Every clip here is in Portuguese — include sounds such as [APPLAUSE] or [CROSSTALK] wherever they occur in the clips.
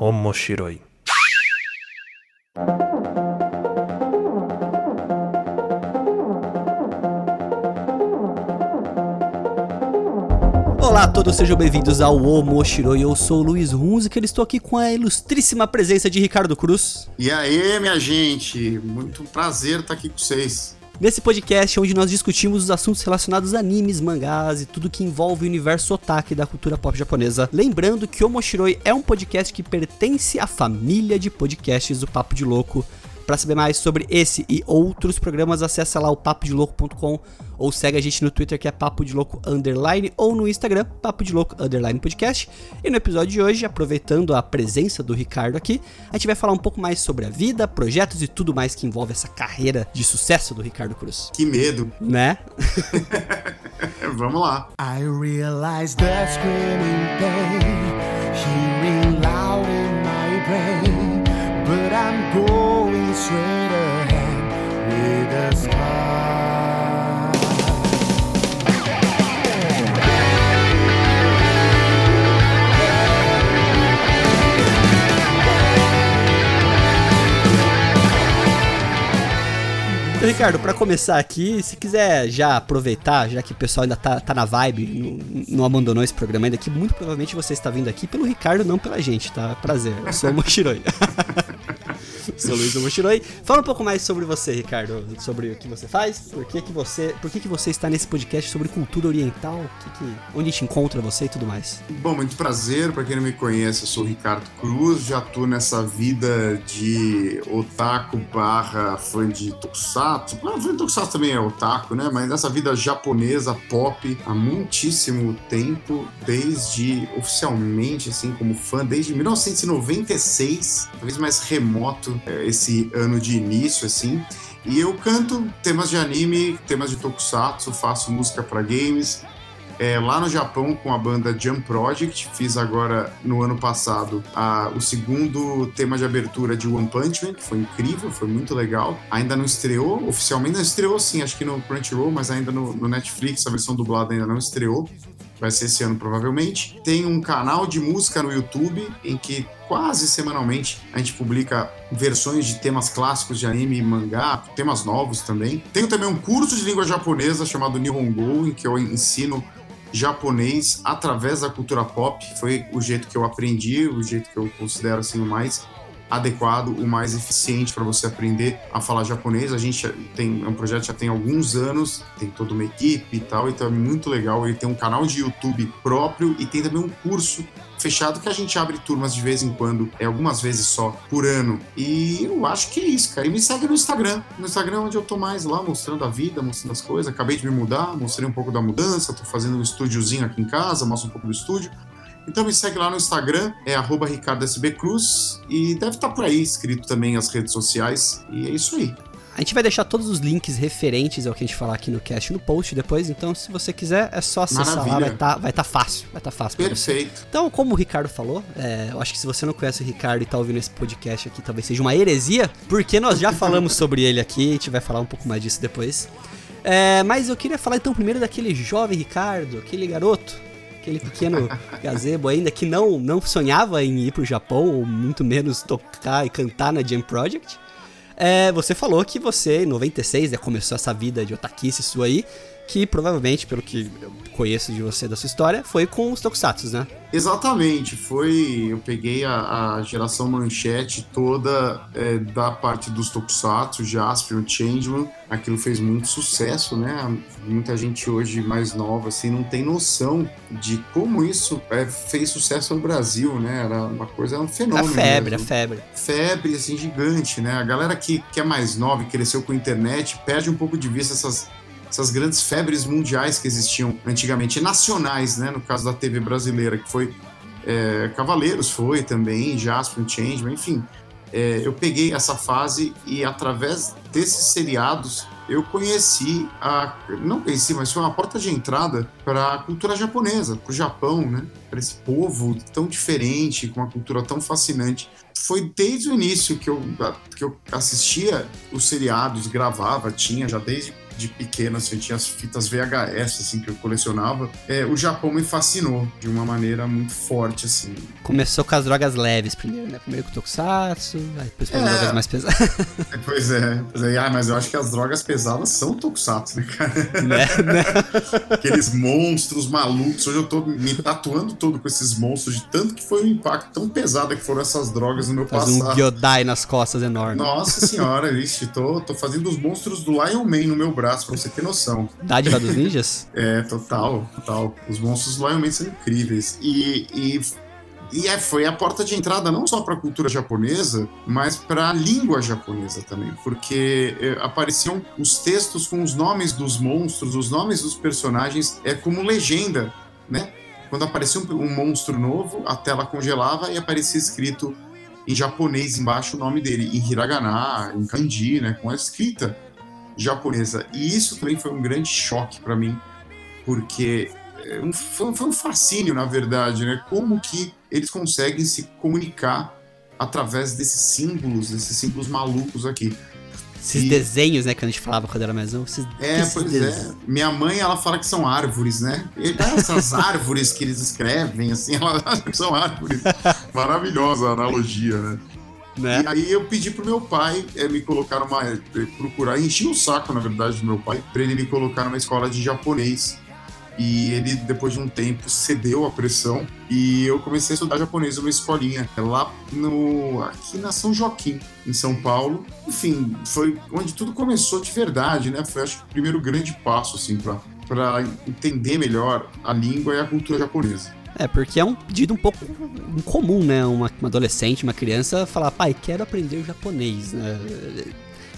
Omoshiroi. Olá a todos, sejam bem-vindos ao Omoshiroi. Eu sou o Luiz Hunziker, estou aqui com a ilustríssima presença de Ricardo Cruz. E aí, minha gente, muito prazer estar aqui com vocês. Nesse podcast onde nós discutimos os assuntos relacionados a animes, mangás e tudo que envolve o universo otaku da cultura pop japonesa. Lembrando que o Omoshiroi é um podcast que pertence à família de podcasts do Papo de Louco. Para saber mais sobre esse e outros programas, acessa lá o papodelouco.com ou segue a gente no Twitter que é Papo de Louco Underline ou no Instagram, Papo de Louco Underline Podcast. E no episódio de hoje, aproveitando a presença do Ricardo aqui, a gente vai falar um pouco mais sobre a vida, projetos e tudo mais que envolve essa carreira de sucesso do Ricardo Cruz. Que medo. Né? [LAUGHS] Vamos lá. I realize the screaming pain, hearing loud in my brain, but I'm going Então, Ricardo, pra começar aqui, se quiser já aproveitar, já que o pessoal ainda tá, tá na vibe, não, não abandonou esse programa ainda, que muito provavelmente você está vindo aqui pelo Ricardo, não pela gente, tá? Prazer, eu sou o Mochiroi. [LAUGHS] [LAUGHS] sou Luiz do Mochiroi. Fala um pouco mais sobre você, Ricardo, sobre o que você faz, por que, que você, por que, que você está nesse podcast sobre cultura oriental, que que, onde gente encontra você e tudo mais. Bom, muito prazer. Pra quem não me conhece, eu sou o Ricardo Cruz. Já tô nessa vida de otaku barra fã de tokusatsu. Ah, fã de tokusatsu também é otaku, né? Mas nessa vida japonesa pop há muitíssimo tempo, desde oficialmente, assim, como fã, desde 1996, talvez mais remoto esse ano de início, assim. E eu canto temas de anime, temas de tokusatsu, faço música para games. É, lá no Japão com a banda Jump Project, fiz agora no ano passado a- o segundo tema de abertura de One Punch Man, que foi incrível, foi muito legal. Ainda não estreou, oficialmente não estreou sim, acho que no Crunchyroll, mas ainda no, no Netflix, a versão dublada ainda não estreou. Vai ser esse ano provavelmente. Tem um canal de música no YouTube em que quase semanalmente a gente publica versões de temas clássicos de anime e mangá, temas novos também. Tenho também um curso de língua japonesa chamado Nihongo, em que eu ensino japonês através da cultura pop. Foi o jeito que eu aprendi, o jeito que eu considero assim o mais adequado, o mais eficiente para você aprender a falar japonês. A gente tem é um projeto já tem alguns anos, tem toda uma equipe e tal, então é muito legal. Ele tem um canal de YouTube próprio e tem também um curso fechado que a gente abre turmas de vez em quando, é algumas vezes só por ano. E eu acho que é isso, cara. E me segue no Instagram. No Instagram é onde eu tô mais lá mostrando a vida, mostrando as coisas. Acabei de me mudar, mostrei um pouco da mudança, tô fazendo um estúdiozinho aqui em casa, mostro um pouco do estúdio. Então me segue lá no Instagram, é ricardosbcruz e deve estar por aí escrito também as redes sociais. E é isso aí. A gente vai deixar todos os links referentes ao que a gente falar aqui no cast no post depois, então se você quiser é só acessar lá, Maravilha. vai estar vai tá fácil, vai estar fácil pra você. Perfeito. Então, como o Ricardo falou, é, eu acho que se você não conhece o Ricardo e tá ouvindo esse podcast aqui, talvez seja uma heresia, porque nós já falamos [LAUGHS] sobre ele aqui, a gente vai falar um pouco mais disso depois. É, mas eu queria falar então primeiro daquele jovem Ricardo, aquele garoto, aquele pequeno [LAUGHS] gazebo ainda que não, não sonhava em ir pro Japão, ou muito menos tocar e cantar na Jam Project. É, você falou que você, em 96, né, começou essa vida de otaquice sua aí, que provavelmente, pelo que eu conheço de você, da sua história, foi com os tokusatsu, né? Exatamente, foi. Eu peguei a, a geração manchete toda é, da parte dos Tokusatsu, Jaspion, Changeman. Aquilo fez muito sucesso, né? Muita gente hoje mais nova assim não tem noção de como isso é, fez sucesso no Brasil, né? Era uma coisa, era um A fenômeno. febre, a mesmo. febre. febre assim gigante, né? A galera que, que é mais nova e cresceu com a internet perde um pouco de vista essas, essas grandes febres mundiais que existiam antigamente, nacionais, né? No caso da TV brasileira, que foi é, Cavaleiros, foi também, Jasper, Changeman, enfim. É, eu peguei essa fase e através desses seriados eu conheci a. Não conheci, mas foi uma porta de entrada para a cultura japonesa, para o Japão, né? Para esse povo tão diferente, com uma cultura tão fascinante. Foi desde o início que eu, que eu assistia os seriados, gravava, tinha já desde de pequeno, assim, eu tinha as fitas VHS, assim, que eu colecionava. É, o Japão me fascinou de uma maneira muito forte, assim. Começou com as drogas leves primeiro, né? Primeiro com o Tokusatsu, aí depois com as É. drogas mais pesadas, [LAUGHS] Pois é, pois é. Ah, mas eu acho que as drogas pesadas são Tokusatsu, né, cara? né? né? [LAUGHS] Aqueles monstros malucos. Hoje eu tô me tatuando todo com esses monstros, de tanto que foi um impacto tão pesado que foram essas drogas no meu Faz um passado. Gyodai nas costas enorme. Nossa senhora, vixe, tô, tô fazendo os monstros do Lion Man no meu braço, pra você ter noção. Dádiva dos ninjas? [LAUGHS] É, total, total. Os monstros Man são incríveis. E, e, e é, foi a porta de entrada não só para a cultura japonesa, mas para a língua japonesa também, porque é, apareciam os textos com os nomes dos monstros, os nomes dos personagens, é como legenda, né? Quando aparecia um, um monstro novo, a tela congelava e aparecia escrito em japonês embaixo o nome dele, em hiragana, em kanji, né, com a escrita japonesa. E isso também foi um grande choque para mim, porque é, foi, um fascínio, na verdade, né? Como que eles conseguem se comunicar através desses símbolos, desses símbolos malucos aqui. Esses E- desenhos, né, que a gente falava quando era mais novo. Esses, É, esses pois desenhos. é. Minha mãe, ela fala que são árvores, né? E Essas árvores que eles escrevem, assim, elas são árvores. [LAUGHS] Maravilhosa a analogia, né? Né? E aí eu pedi pro meu pai eh, me colocar numa. eh, procurar, enchi o saco, na verdade, do meu pai, pra ele me colocar numa escola de japonês. E ele, depois de um tempo, cedeu à pressão e eu comecei a estudar japonês numa escolinha lá no. aqui na São Joaquim, em São Paulo. Enfim, foi onde tudo começou de verdade, né? Foi acho que o primeiro grande passo, assim, pra, pra entender melhor a língua e a cultura japonesa. É, porque é um pedido um pouco incomum, né? Uma, uma adolescente, uma criança falar, pai, quero aprender japonês, né?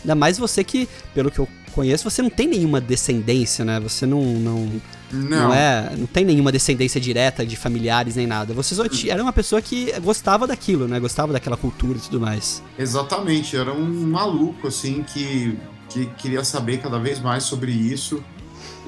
Ainda mais você que, pelo que eu conheço, você não tem nenhuma descendência, né? Você não, não, Não, não é, não tem nenhuma descendência direta de familiares nem nada. Você só era uma pessoa que gostava daquilo, né? Gostava daquela cultura e tudo mais. Exatamente, era um maluco assim que, que queria saber cada vez mais sobre isso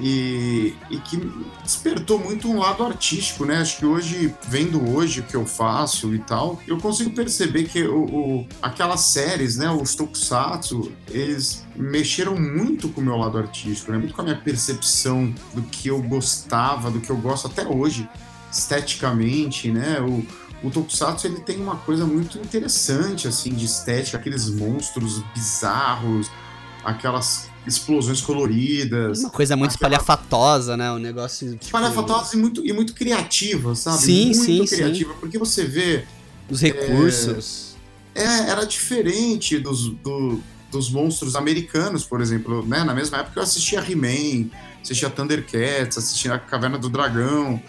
e, e que despertou muito um lado artístico, né? Acho que hoje, vendo hoje o que eu faço e tal, eu consigo perceber que o, o- aquelas séries, né, os tokusatsu, eles mexeram muito com o meu lado artístico, né? Muito com a minha percepção do que eu gostava, do que eu gosto até hoje, esteticamente, né? O, o Tokusatsu ele tem uma coisa muito interessante assim de estética, aqueles monstros bizarros, aquelas explosões coloridas, Uma coisa muito espalhafatosa, né? Um negócio. Tipo, espalhafatosas e muito, e muito criativa, sabe? Sim, muito sim, sim. criativa, porque você vê, Os recursos. é, era diferente dos, do- dos monstros americanos, por exemplo, né? Na mesma época eu assistia He-Man, assistia Thundercats, assistia a Caverna do Dragão,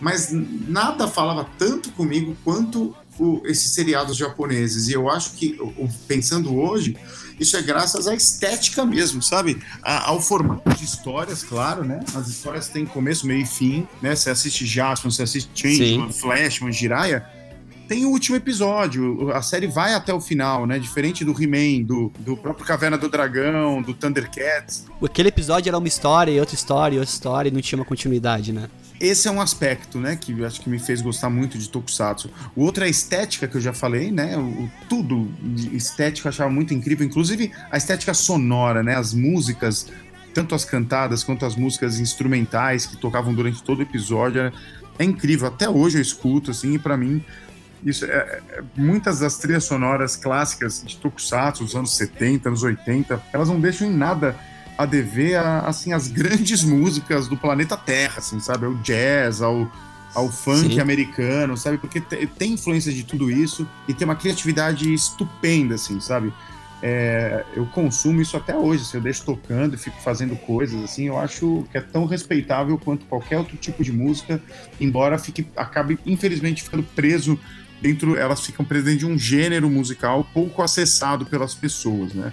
mas nada falava tanto comigo quanto o- esses seriados japoneses. E eu acho que, pensando hoje, isso é graças à estética mesmo, sabe? A- ao formato de histórias, claro, né? As histórias têm começo, meio e fim, né? Você assiste Jaspion, você assiste Changeman, Flashman, Jiraiya, tem o último episódio, a série vai até o final, né? Diferente do He-Man, do, do próprio Caverna do Dragão, do Thundercats. Aquele episódio era uma história e outra história e outra história e não tinha uma continuidade, né? Esse é um aspecto, né, que eu acho que me fez gostar muito de Tokusatsu. O outro é a estética, que eu já falei, né? O, tudo de estética eu achava muito incrível, inclusive a estética sonora, né? As músicas, tanto as cantadas quanto as músicas instrumentais que tocavam durante todo o episódio. É, incrível. Até hoje eu escuto, assim, e pra mim. Isso é, é- é- muitas das trilhas sonoras clássicas de Tokusatsu dos anos 70, anos 80, elas não deixam em nada a dever a, assim, as grandes músicas do planeta Terra, assim, sabe? Ao jazz, ao, ao funk Sim. americano, sabe? Porque te- tem influência de tudo isso e tem uma criatividade estupenda, assim, sabe? É, eu consumo isso até hoje, assim, eu deixo tocando e fico fazendo coisas, assim, eu acho que é tão respeitável quanto qualquer outro tipo de música, embora fique, acabe, infelizmente, ficando preso dentro, elas ficam presas dentro de um gênero musical pouco acessado pelas pessoas, né?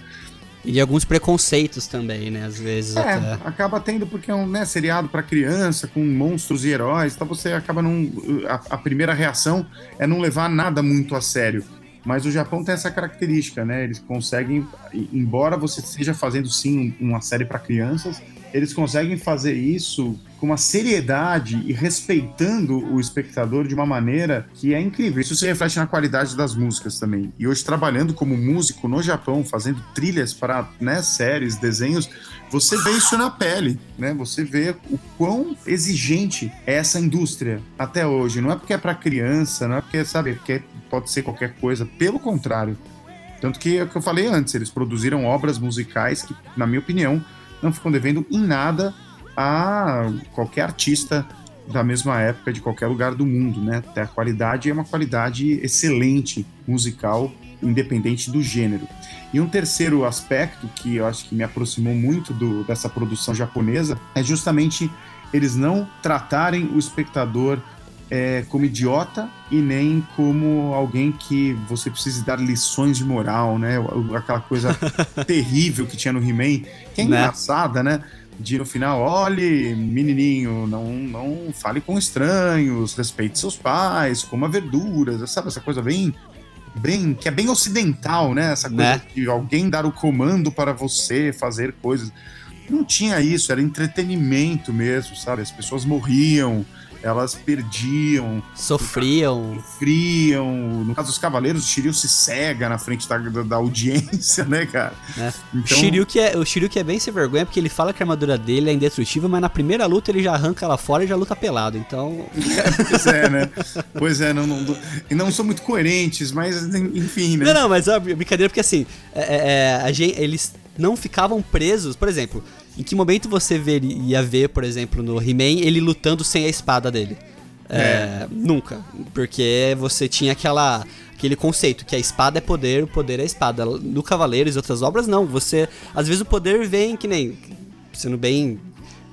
E de alguns preconceitos também, né? Às vezes É, até. acaba tendo porque é um né, seriado para criança, com monstros e heróis, então você acaba não. A, a primeira reação é não levar nada muito a sério. Mas o Japão tem essa característica, né? Eles conseguem, embora você esteja fazendo sim um- uma série para crianças, eles conseguem fazer isso com uma seriedade e respeitando o espectador de uma maneira que é incrível. Isso se reflete na qualidade das músicas também. E hoje, trabalhando como músico no Japão, fazendo trilhas para né, séries, desenhos, você vê isso na pele, né? Você vê o quão exigente é essa indústria até hoje. Não é porque é para criança, não é porque, sabe, porque pode ser qualquer coisa. Pelo contrário. Tanto que é o que eu falei antes, eles produziram obras musicais que, na minha opinião, não ficam devendo em nada a qualquer artista da mesma época de qualquer lugar do mundo, né? A qualidade é uma qualidade excelente musical, independente do gênero. E um terceiro aspecto que eu acho que me aproximou muito do, dessa produção japonesa é justamente eles não tratarem o espectador é, como idiota e nem como alguém que você precisa dar lições de moral, né? Aquela coisa [LAUGHS] terrível que tinha no He-Man, que é né? engraçada, né? De no final, olhe, menininho, não, não fale com estranhos, respeite seus pais, coma verduras, sabe? Essa coisa bem bem que é bem ocidental, né? Essa coisa né? de alguém dar o comando para você fazer coisas. Não tinha isso, era entretenimento mesmo, sabe? As pessoas morriam, elas perdiam. Sofriam. Sofriam. No caso dos Cavaleiros, o Shiryu se cega na frente da, da, da audiência, né, cara? É. Então... O, Shiryu que é, o Shiryu que é bem sem vergonha, porque ele fala que a armadura dele é indestrutível, mas na primeira luta ele já arranca ela fora e já luta pelado, então... É, [LAUGHS] pois é, né? Pois é, não, não, e não são muito coerentes, mas enfim, né? Não, não, mas é brincadeira porque assim, é, é, a gente, eles não ficavam presos, por exemplo... Em que momento você ver, ia ver, por exemplo, no He-Man, ele lutando sem a espada dele? É. É, nunca. Porque você tinha aquela, aquele conceito que a espada é poder, o poder é espada. No Cavaleiros e outras obras, não. Você. Às vezes o poder vem que nem. Sendo bem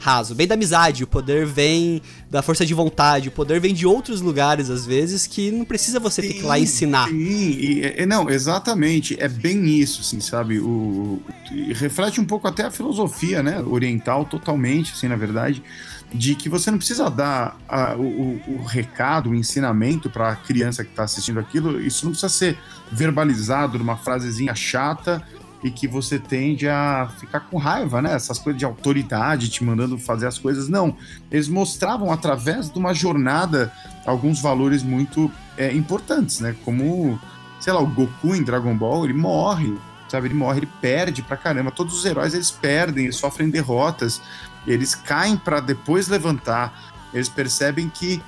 raso, bem da amizade, o poder vem da força de vontade, o poder vem de outros lugares, às vezes, que não precisa você sim, ter que ir lá ensinar. Sim, e, não, exatamente, é bem isso, assim, sabe? O, reflete um pouco até a filosofia, né, oriental, totalmente, assim, na verdade, de que você não precisa dar a, o, o, recado, o ensinamento para a criança que está assistindo aquilo, isso não precisa ser verbalizado numa frasezinha chata e que você tende a ficar com raiva, né? Essas coisas de autoridade te mandando fazer as coisas. Não, eles mostravam através de uma jornada alguns valores muito é, importantes, né? Como, sei lá, o Goku em Dragon Ball, ele morre, sabe? Ele morre, ele perde pra caramba. Todos os heróis eles perdem, eles sofrem derrotas, eles caem para depois levantar. Eles percebem que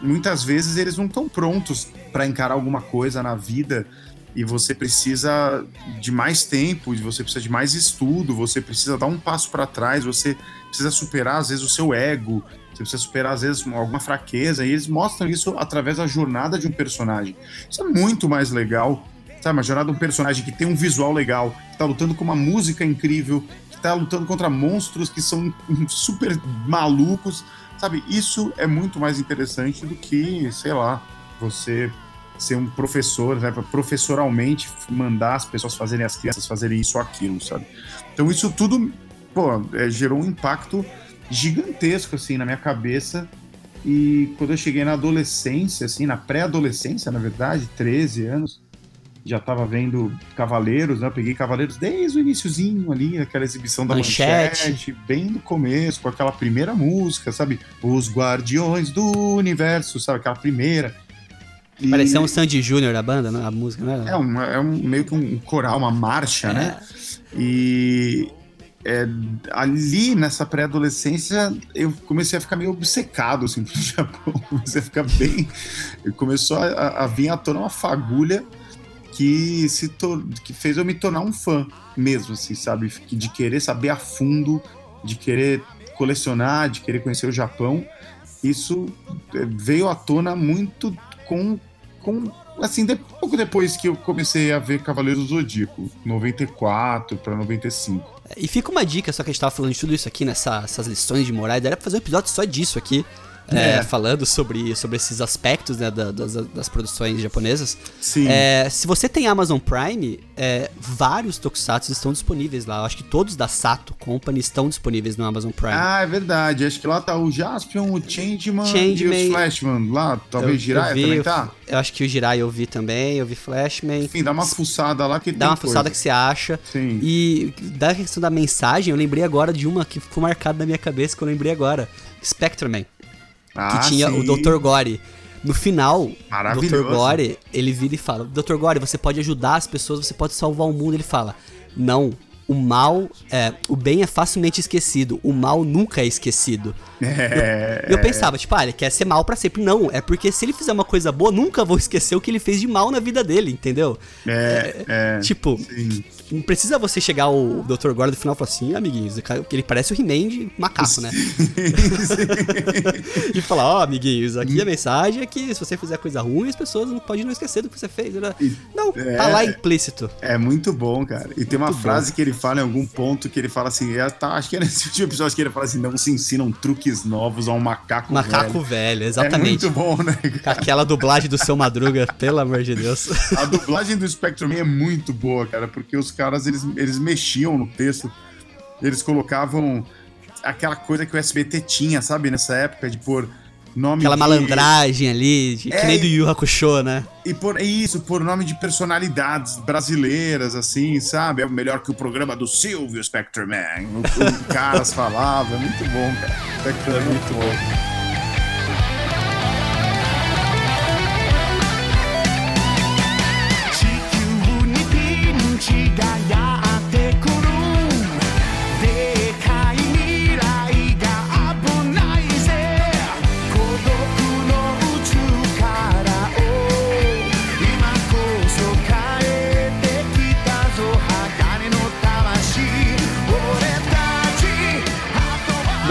muitas vezes eles não estão prontos para encarar alguma coisa na vida e você precisa de mais tempo, você precisa de mais estudo, você precisa dar um passo para trás, você precisa superar às vezes o seu ego, você precisa superar às vezes alguma fraqueza, e eles mostram isso através da jornada de um personagem. Isso é muito mais legal, sabe? Uma jornada de um personagem que tem um visual legal, que tá lutando com uma música incrível, que tá lutando contra monstros que são [LAUGHS] super malucos, sabe? Isso é muito mais interessante do que, sei lá, você ser um professor, né, professoralmente mandar as pessoas fazerem, as crianças fazerem isso ou aquilo, sabe? Então isso tudo, pô, é, gerou um impacto gigantesco, assim, na minha cabeça. E quando eu cheguei na adolescência, assim, na pré-adolescência, na verdade, 13 anos, já tava vendo Cavaleiros, né? Eu peguei Cavaleiros desde o iníciozinho ali, aquela exibição da manchete. manchete, bem no começo, com aquela primeira música, sabe? Os Guardiões do Universo, sabe? Aquela primeira. E... Parecia um Sandy Júnior da banda, né? a música, né? É, uma, é um, meio que um coral, uma marcha, né? é. né? E é, ali nessa pré-adolescência eu comecei a ficar meio obcecado assim [LAUGHS] pro Japão, comecei a ficar bem, começou a, a vir à tona uma fagulha que se que fez eu me tornar um fã mesmo, assim, sabe, de querer saber a fundo, de querer colecionar, de querer conhecer o Japão. Isso é, veio à tona muito com, com assim, de, pouco depois que eu comecei a ver Cavaleiros do Zodíaco, 94 para 95. E fica uma dica, só que a gente tava falando de tudo isso aqui, nessas lições de morais, era pra fazer um episódio só disso aqui. É, É. falando sobre, sobre esses aspectos né, da- das, das produções japonesas. Sim. É, se você tem Amazon Prime, é, vários tokusatsu estão disponíveis lá. Eu acho que todos da Sato Company estão disponíveis no Amazon Prime. Ah, é verdade. Acho que lá tá o Jaspion, o Changeman, Changeman. e o Flashman. Lá, talvez Eu- Jiraiya eu vi- também tá. Eu acho que o Jirai eu vi também, eu vi Flashman. Enfim, dá uma fuçada lá que Dá uma fuçada coisa. que você acha. Sim. E da questão da mensagem, eu lembrei agora de uma que ficou marcada na minha cabeça que eu lembrei agora. Spectreman. Ah, que tinha sim. o Dr. Gore. No final, o Dr. Gore, ele vira e fala: Dr. Gore, você pode ajudar as pessoas, você pode salvar o mundo. Ele fala: Não, o mal, é, o bem é facilmente esquecido, o mal nunca é esquecido. É, E eu pensava, tipo, ah, ele quer ser mal pra sempre. Não, é porque se ele fizer uma coisa boa, nunca vou esquecer o que ele fez de mal na vida dele, entendeu? é, é. Tipo, Sim. Não precisa você chegar ao Dr. Gore do final e falar assim, amiguinhos, ele parece o He-Man de macaco, né? [LAUGHS] e falar, ó, amiguinhos, aqui a mensagem é que se você fizer coisa ruim, as pessoas não podem não esquecer do que você fez. né? Não, tá é. lá implícito. É muito bom, cara. E tem uma Muito frase que ele fala em algum ponto que ele fala assim: é, tá, acho que é nesse [LAUGHS] último episódio que ele fala assim: não se ensinam truques novos a um macaco, Macaco velho. velho, É exatamente. muito bom, né? Com aquela dublagem do seu Madruga, pelo amor de Deus. A dublagem do Spectrum é muito boa, cara, porque os caras eles, eles mexiam no texto, eles colocavam aquela coisa que o SBT tinha, sabe, nessa época de pôr nome Aquela de- malandragem ali, de- que É, nem do e- Yu Hakusho, né? E por isso, por nome de personalidades brasileiras, assim, sabe? É melhor que o programa do Silvio Spectrum Man. O, o [LAUGHS] caras falavam, é muito bom, cara. Spectrum Man é muito bom.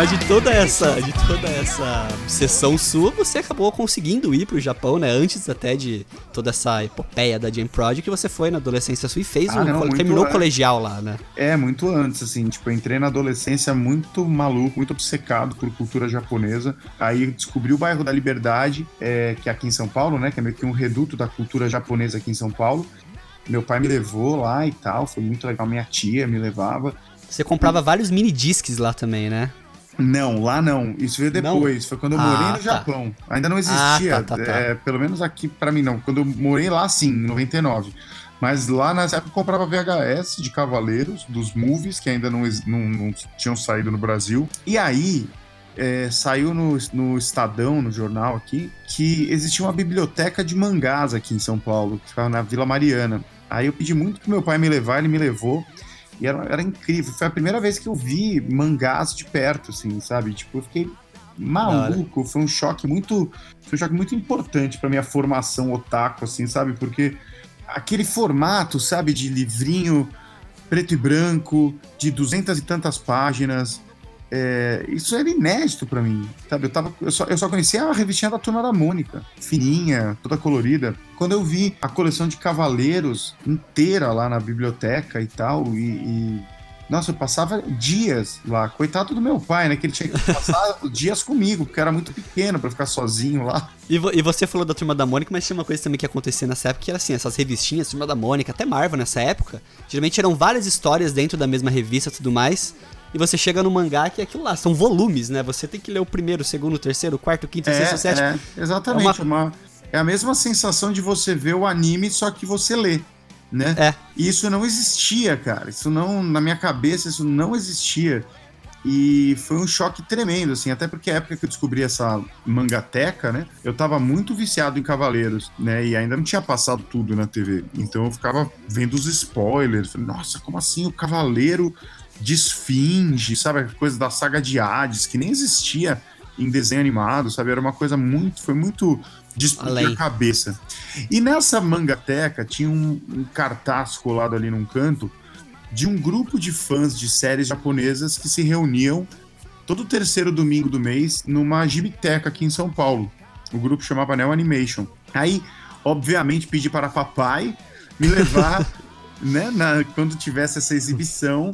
Mas de toda essa, de toda essa sessão sua, você acabou conseguindo ir pro Japão, né? Antes até de toda essa epopeia da Jam Project, que você foi na adolescência sua e fez Ah, um, não, terminou o colegial lá, né? É, muito antes, assim, tipo, eu entrei na adolescência muito maluco, muito obcecado por cultura japonesa. Aí descobri o bairro da Liberdade, é, que é aqui em São Paulo, né? Que é meio que um reduto da cultura japonesa aqui em São Paulo. Meu pai me levou lá e tal, foi muito legal. Minha tia me levava. Você comprava vários mini discs lá também, né? Não, lá não. Isso veio Não? depois. Foi quando eu Ah, morei no tá. Japão. Ainda não existia. Ah, tá, tá, tá. é, pelo menos aqui pra mim não. Quando eu morei lá, sim, em 99. Mas lá nessa época eu comprava VHS de Cavaleiros, dos movies, que ainda não, não- não tinham saído no Brasil. E aí, é, saiu no, no Estadão, no jornal aqui, que existia uma biblioteca de mangás aqui em São Paulo, que ficava na Vila Mariana. Aí eu pedi muito pro meu pai me levar, ele me levou. E era, era incrível. Foi a primeira vez que eu vi mangás de perto, assim, sabe? Tipo, eu fiquei maluco. Foi um choque muito. Foi um choque muito importante pra minha formação otaku, assim, sabe? Porque aquele formato, sabe, de livrinho preto e branco, de duzentas e tantas páginas. É, isso era inédito pra mim, sabe? Eu, tava, eu, só, eu só conhecia a revistinha da Turma da Mônica, fininha, toda colorida. Quando eu vi a coleção de Cavaleiros inteira lá na biblioteca e tal, e, e- nossa, eu passava dias lá. Coitado do meu pai, né? Que ele tinha que passar [LAUGHS] dias comigo, porque era muito pequeno pra ficar sozinho lá. E, vo- e você falou da Turma da Mônica, mas tinha uma coisa também que acontecia nessa época, que era assim, essas revistinhas, Turma da Mônica, até Marvel nessa época, geralmente eram várias histórias dentro da mesma revista e tudo mais, e você chega no mangá que é aquilo lá, são volumes, né? Você tem que ler o primeiro, o segundo, o terceiro, o quarto, o quinto, o sexto, o sétimo. é, exatamente. É uma- é a mesma sensação de você ver o anime, só que você lê, né? É. E isso não existia, cara. Isso não, na minha cabeça, isso não existia. E foi um choque tremendo, assim, até porque a época que eu descobri essa mangateca, né? Eu tava muito viciado em Cavaleiros, né? E ainda não tinha passado tudo na TV. Então eu ficava vendo os spoilers. Falei, Nossa, como assim o Cavaleiro de Esfinge, sabe? A coisa da saga de Hades, que nem existia em desenho animado, sabe? Era uma coisa muito. Foi muito de explodir a cabeça. E nessa mangateca tinha um, um cartaz colado ali num canto de um grupo de fãs de séries japonesas que se reuniam todo terceiro domingo do mês numa gibiteca aqui em São Paulo. O grupo chamava Neo Animation. Aí, obviamente, pedi para papai me levar, [LAUGHS] né, na- quando tivesse essa exibição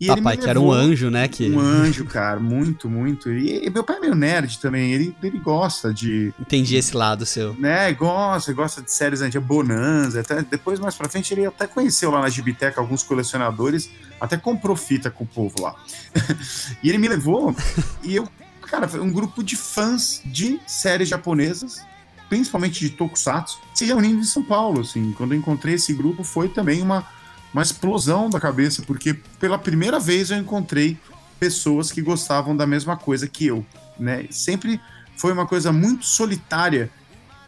E ele me Papai, que era um anjo, né? Que Um anjo, cara, muito, muito. E, e meu pai é meio nerd também, ele, ele gosta de. entendi esse lado seu. Né, gosta, gosta de séries antigas, Bonanza. Até, depois, mais pra frente, ele até conheceu lá na Gibiteca alguns colecionadores, até comprou fita com o povo lá. [LAUGHS] e ele me levou, e eu, cara, foi um grupo de fãs de séries japonesas, principalmente de Tokusatsu, se reunindo em São Paulo, assim. Quando eu encontrei esse grupo, foi também uma, uma explosão da cabeça, porque pela primeira vez eu encontrei pessoas que gostavam da mesma coisa que eu, né? Sempre foi uma coisa muito solitária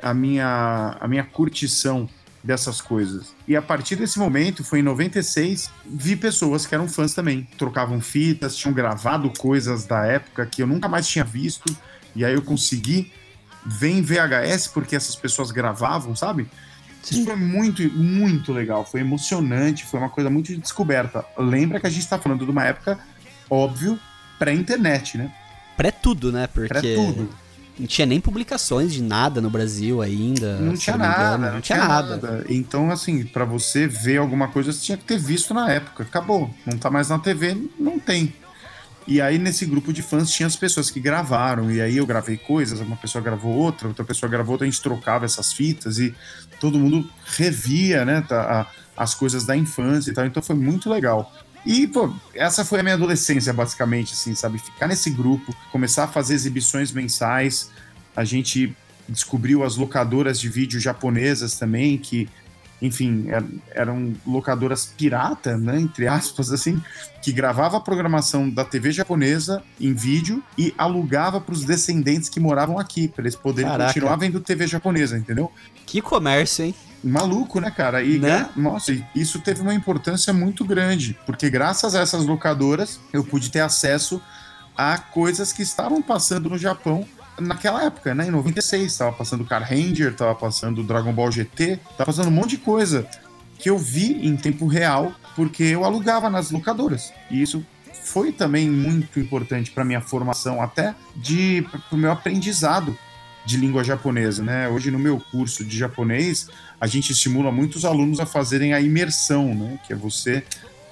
a minha, a minha curtição dessas coisas. E a partir desse momento, foi em 96, vi pessoas que eram fãs também. Trocavam fitas, tinham gravado coisas da época que eu nunca mais tinha visto. E aí eu consegui ver em VHS porque essas pessoas gravavam, sabe? Isso foi muito, muito legal. Foi emocionante, foi uma coisa muito de descoberta. Lembra que a gente tá falando de uma época, óbvio, pré-internet, né? Pré tudo, né? Porque Pré-tudo. não tinha nem publicações de nada no Brasil ainda. Não tinha engano. nada, Não tinha nada. Então, assim, pra você ver alguma coisa, você tinha que ter visto na época. Acabou. Não tá mais na TV, não tem. E aí, nesse grupo de fãs, tinha as pessoas que gravaram. E aí eu gravei coisas, uma pessoa gravou outra, outra pessoa gravou outra, a gente trocava essas fitas e todo mundo revia, né, tá, a- as coisas da infância e tal. Então foi muito legal. E, pô, essa foi a minha adolescência, basicamente, assim, sabe? Ficar nesse grupo, começar a fazer exibições mensais. A gente descobriu as locadoras de vídeo japonesas também, que, enfim, er- eram locadoras pirata, né, entre aspas, assim, que gravava a programação da TV japonesa em vídeo e alugava para os descendentes que moravam aqui, para eles poderem Caraca. continuar vendo TV japonesa, entendeu? Que comércio, hein? Maluco, né, cara? E, Né? gra- nossa, isso teve uma importância muito grande, porque graças a essas locadoras eu pude ter acesso a coisas que estavam passando no Japão naquela época, né? Em 96, tava passando Car Ranger, tava passando Dragon Ball GT, tava passando um monte de coisa que eu vi em tempo real, porque eu alugava nas locadoras. E isso foi também muito importante para minha formação, até de para o meu aprendizado de língua japonesa, né? Hoje no meu curso de japonês, a gente estimula muitos alunos a fazerem a imersão, né? Que é você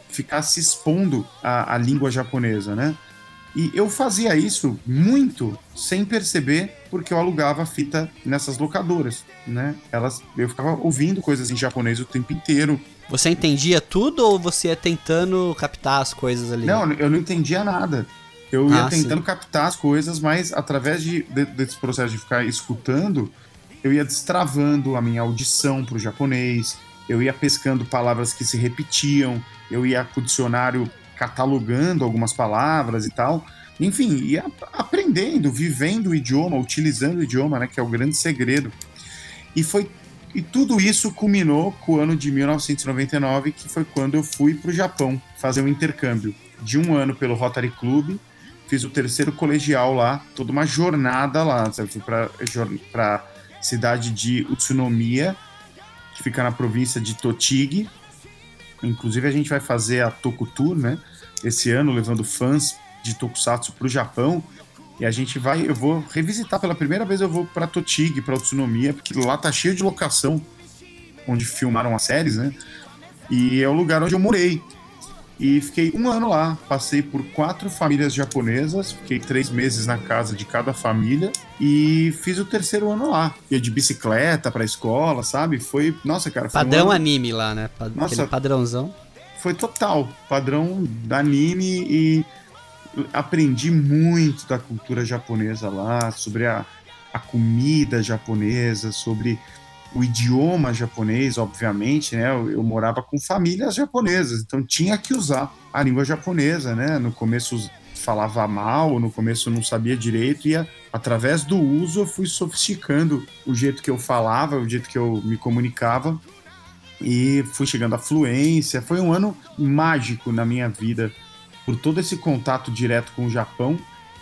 ficar se expondo à, à língua japonesa, né? E eu fazia isso muito sem perceber, porque eu alugava fita nessas locadoras, né? Elas, eu ficava ouvindo coisas em japonês o tempo inteiro. Você entendia tudo ou você ia tentando captar as coisas ali? Não, eu não entendia nada. Eu ia Ah, sim. tentando captar as coisas, mas através de, de- desse processo de ficar escutando, eu ia destravando a minha audição para o japonês, eu ia pescando palavras que se repetiam, eu ia com o dicionário catalogando algumas palavras e tal. Enfim, ia aprendendo, vivendo o idioma, utilizando o idioma, né, que é o grande segredo. E foi e tudo isso culminou com o ano de 1999, que foi quando eu fui para o Japão fazer um intercâmbio de um ano pelo Rotary Club. Fiz o terceiro colegial lá, toda uma jornada lá. Sabe? Fui para a cidade de Utsunomiya, que fica na província de Tochigi. Inclusive, a gente vai fazer a Tokutour, né? Esse ano, levando fãs de Tokusatsu para o Japão. E a gente vai, eu vou revisitar pela primeira vez, eu vou para Tochigi, para Utsunomiya, porque lá tá cheio de locação onde filmaram as séries, né? E é o lugar onde eu morei. E fiquei um ano lá, passei por quatro famílias japonesas, fiquei três meses na casa de cada família e fiz o terceiro ano lá. Ia de bicicleta pra escola, sabe? Foi, nossa, cara, foi um Padrão ano- anime lá, né? Pa- Nossa. Aquele padrãozão. Foi total, padrão da anime e aprendi muito da cultura japonesa lá, sobre a, a comida japonesa, sobre o idioma japonês, obviamente, né? Eu, eu morava com famílias japonesas, então tinha que usar a língua japonesa, né? No começo falava mal, no começo não sabia direito e a- através do uso eu fui sofisticando o jeito que eu falava, o jeito que eu me comunicava e fui chegando à fluência. Foi um ano mágico na minha vida por todo esse contato direto com o Japão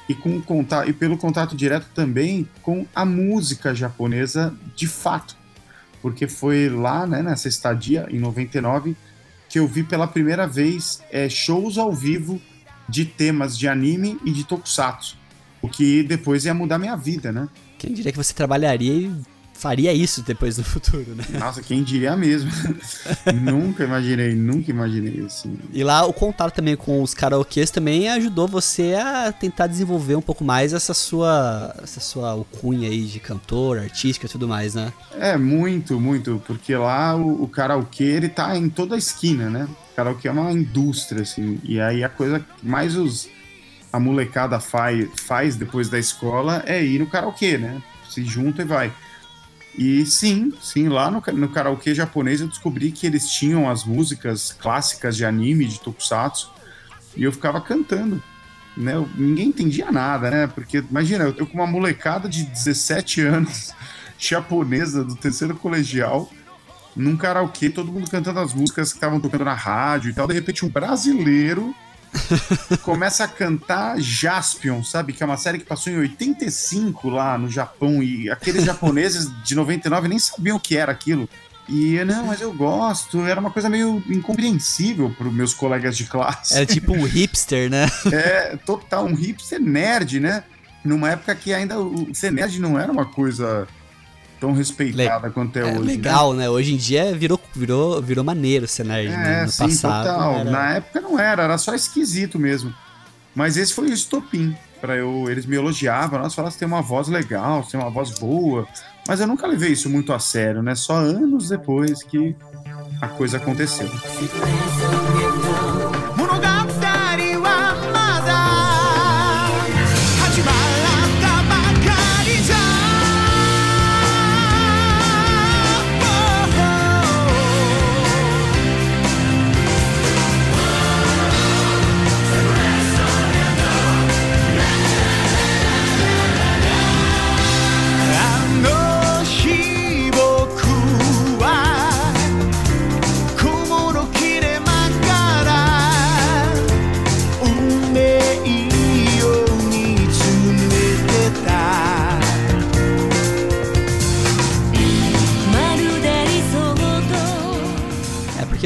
e com contato e pelo contato direto também com a música japonesa de fato, porque foi lá, né, nessa estadia em 99 que eu vi pela primeira vez é, shows ao vivo de temas de anime e de tokusatsu, o que depois ia mudar minha vida, né? Quem diria que você trabalharia faria isso depois no futuro, né? Nossa, quem diria mesmo. [LAUGHS] nunca imaginei, nunca imaginei assim. E lá o contato também com os karaokês também ajudou você a tentar desenvolver um pouco mais essa sua essa sua alcunha aí de cantor, artística e tudo mais, né? É, muito, muito, porque lá o, o karaokê ele tá em toda a esquina, né? O karaokê é uma indústria assim, e aí a coisa que mais os a molecada faz, faz depois da escola é ir no karaokê, né? Se junta e vai. E sim, sim, lá no, no karaokê japonês eu descobri que eles tinham as músicas clássicas de anime, de tokusatsu, e eu ficava cantando. Né? Eu, ninguém entendia nada, né? Porque, imagina, eu, eu com uma molecada de 17 anos, [LAUGHS] japonesa, do terceiro colegial, num karaokê, todo mundo cantando as músicas que estavam tocando na rádio e tal. De repente, um brasileiro [LAUGHS] começa a cantar Jaspion, sabe? Que é uma série que passou em 85 lá no Japão e aqueles japoneses de 99 nem sabiam o que era aquilo. E não, mas eu gosto. Era uma coisa meio incompreensível para os meus colegas de classe. Era tipo um hipster, né? [LAUGHS] é, total, um hipster nerd, né? Numa época que ainda o ser nerd não era uma coisa tão respeitada Le quanto é, é hoje. Né? Legal, né? né? Hoje em dia virou, virou, virou maneiro ser nerd, é, né? No sim, passado. Total. Era... Na época não era, era só esquisito mesmo. Mas esse foi o estopim para eu. Eles me elogiavam, nós falavam, você tem uma voz legal, você tem uma voz boa. Mas eu nunca levei isso muito a sério, né? Só anos depois que a coisa aconteceu.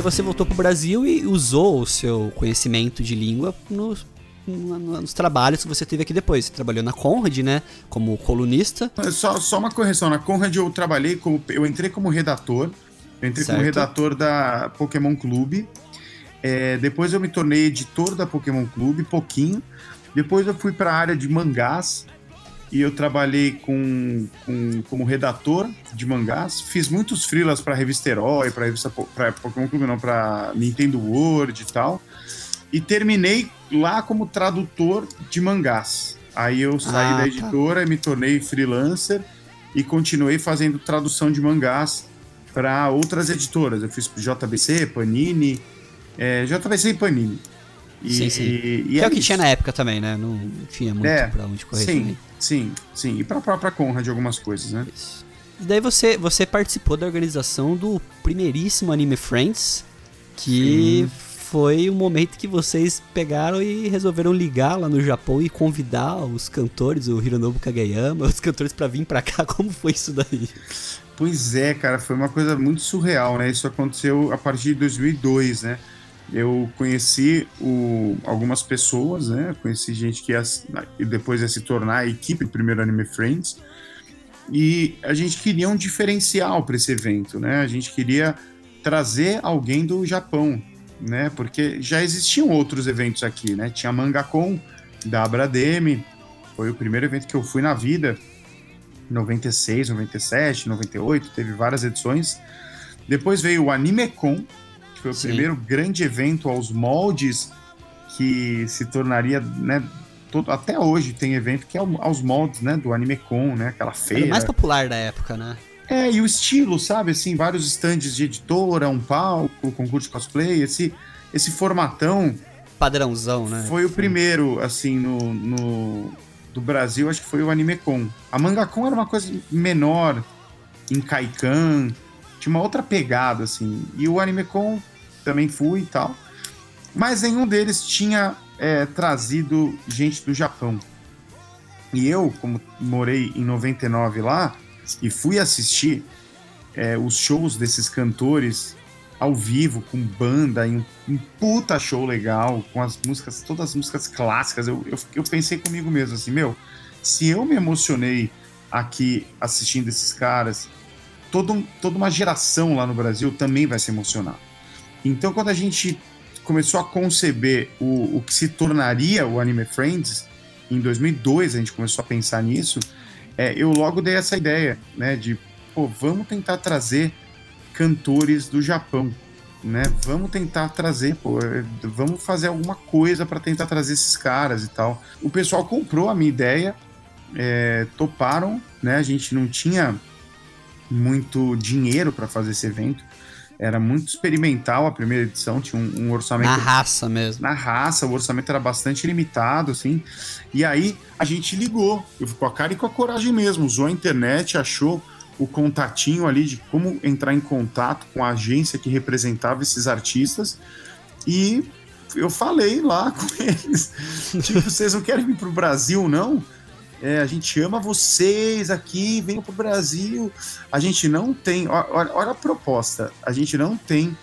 Você voltou pro Brasil e usou o seu conhecimento de língua nos, nos trabalhos que você teve aqui depois. Você trabalhou na Conrad, né? Como colunista. Só, só uma correção. Na Conrad eu trabalhei como. Eu entrei como redator. Eu entrei certo. como redator da Pokémon Clube. É, depois eu me tornei editor da Pokémon Clube, pouquinho. Depois eu fui para a área de mangás e eu trabalhei com, com, como redator de mangás. Fiz muitos freelas para revista Herói, para revista pra Pokémon Clube, não, para Nintendo World e tal. E terminei lá como tradutor de mangás. Aí eu saí ah, da tá. editora tá. e me tornei freelancer e continuei fazendo tradução de mangás para outras editoras. Eu fiz JBC, Panini, é, JBC e Panini. E, sim, sim. E, e que é, é o que tinha na época também, né? Não tinha muito é, pra onde correr sim, também. Sim, sim. E pra própria Conrad algumas coisas, né? Isso. E daí você, você participou da organização do primeiríssimo Anime Friends, que sim. foi o momento que vocês pegaram e resolveram ligar lá no Japão e convidar os cantores, o Hironobu Kageyama, [LAUGHS] os cantores para vir para cá. [LAUGHS] Como foi isso daí? Pois é, cara, foi uma coisa muito surreal, né? Isso aconteceu a partir de 2002, né? Eu conheci o, algumas pessoas, né? Conheci gente que ia, depois ia se tornar a equipe do primeiro Anime Friends. E a gente queria um diferencial para esse evento, né? A gente queria trazer alguém do Japão, né? Porque já existiam outros eventos aqui, né? Tinha Mangacon da Abrademe, foi o primeiro evento que eu fui na vida, 96, 97, 98, teve várias edições. Depois veio o AnimeCon, foi o Sim. primeiro grande evento aos moldes que se tornaria, né, todo, até hoje tem evento que é aos moldes, né, do AnimeCon, né, aquela feira. Era mais popular da época, né? É, e o estilo, sabe, assim, vários estandes de editora, um palco, concurso de cosplay, esse, esse formatão... Padrãozão, né? Foi o primeiro, assim, no, no do Brasil, acho que foi o AnimeCon. A Mangacon era uma coisa menor, em Kaikan, tinha uma outra pegada, assim. E o AnimeCon também fui e tal. Mas nenhum deles tinha é, trazido gente do Japão. E eu, como morei em 99 lá, e fui assistir é, os shows desses cantores ao vivo, com banda, em um, um, puta show legal, com as músicas, todas as músicas clássicas, eu, eu, eu pensei comigo mesmo assim, meu, se eu me emocionei aqui assistindo esses caras, todo, toda uma geração lá no Brasil também vai se emocionar. Então, quando a gente começou a conceber o, o que se tornaria o Anime Friends, em 2002 a gente começou a pensar nisso, é, eu logo dei essa ideia, né, de, pô, vamos tentar trazer cantores do Japão, né, vamos tentar trazer, pô, é, vamos fazer alguma coisa para tentar trazer esses caras e tal. O pessoal comprou a minha ideia, é, toparam, né, a gente não tinha muito dinheiro para fazer esse evento, era muito experimental a primeira edição, tinha um, um, orçamento. Na raça mesmo. Na raça, o orçamento era bastante limitado, assim. E aí a gente ligou, eu fui com a cara e com a coragem mesmo, usou a internet, achou o contatinho ali de como entrar em contato com a agência que representava esses artistas e eu falei lá [LAUGHS] com eles. tipo, vocês não querem vir pro Brasil, não? É, a gente ama vocês aqui, venham pro Brasil. A gente não tem. Olha, olha a proposta. A gente não tem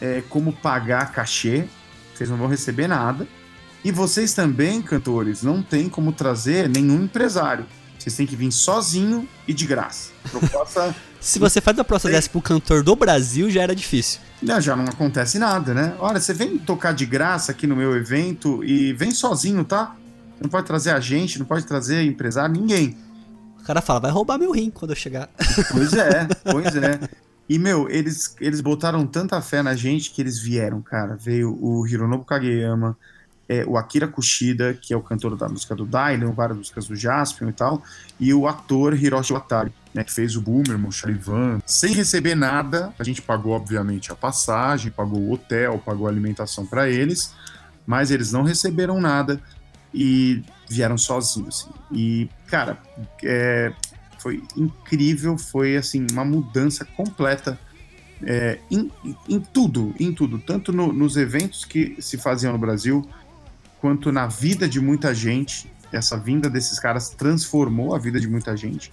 é, como pagar cachê, vocês não vão receber nada. E vocês também, cantores, não tem como trazer nenhum empresário. Vocês têm que vir sozinho e de graça. Proposta. [LAUGHS] Se você faz uma proposta dessa pro cantor do Brasil, já era difícil. Não, já não acontece nada, né? Olha, você vem tocar de graça aqui no meu evento e vem sozinho, tá? Não pode trazer agente, não pode trazer empresário, ninguém. O cara fala, vai roubar meu rim quando eu chegar. [LAUGHS] Pois é, pois é. [LAUGHS] E, meu, eles, eles botaram tanta fé na gente que eles vieram, cara. Veio o Hironobu Kageyama, é, o Akira Kushida, que é o cantor da música do Dylan, várias músicas do Jaspion e tal, e o ator Hiroshi Watari, né, que fez o Boomerman, o Charivan. Sem receber nada, a gente pagou, obviamente, a passagem, pagou o hotel, pagou a alimentação para eles, mas eles não receberam nada e vieram sozinhos. Assim. E, cara, é, foi incrível, foi assim, uma mudança completa é, em, em, tudo, em tudo, tanto no, nos eventos que se faziam no Brasil, quanto na vida de muita gente. Essa vinda desses caras transformou a vida de muita gente.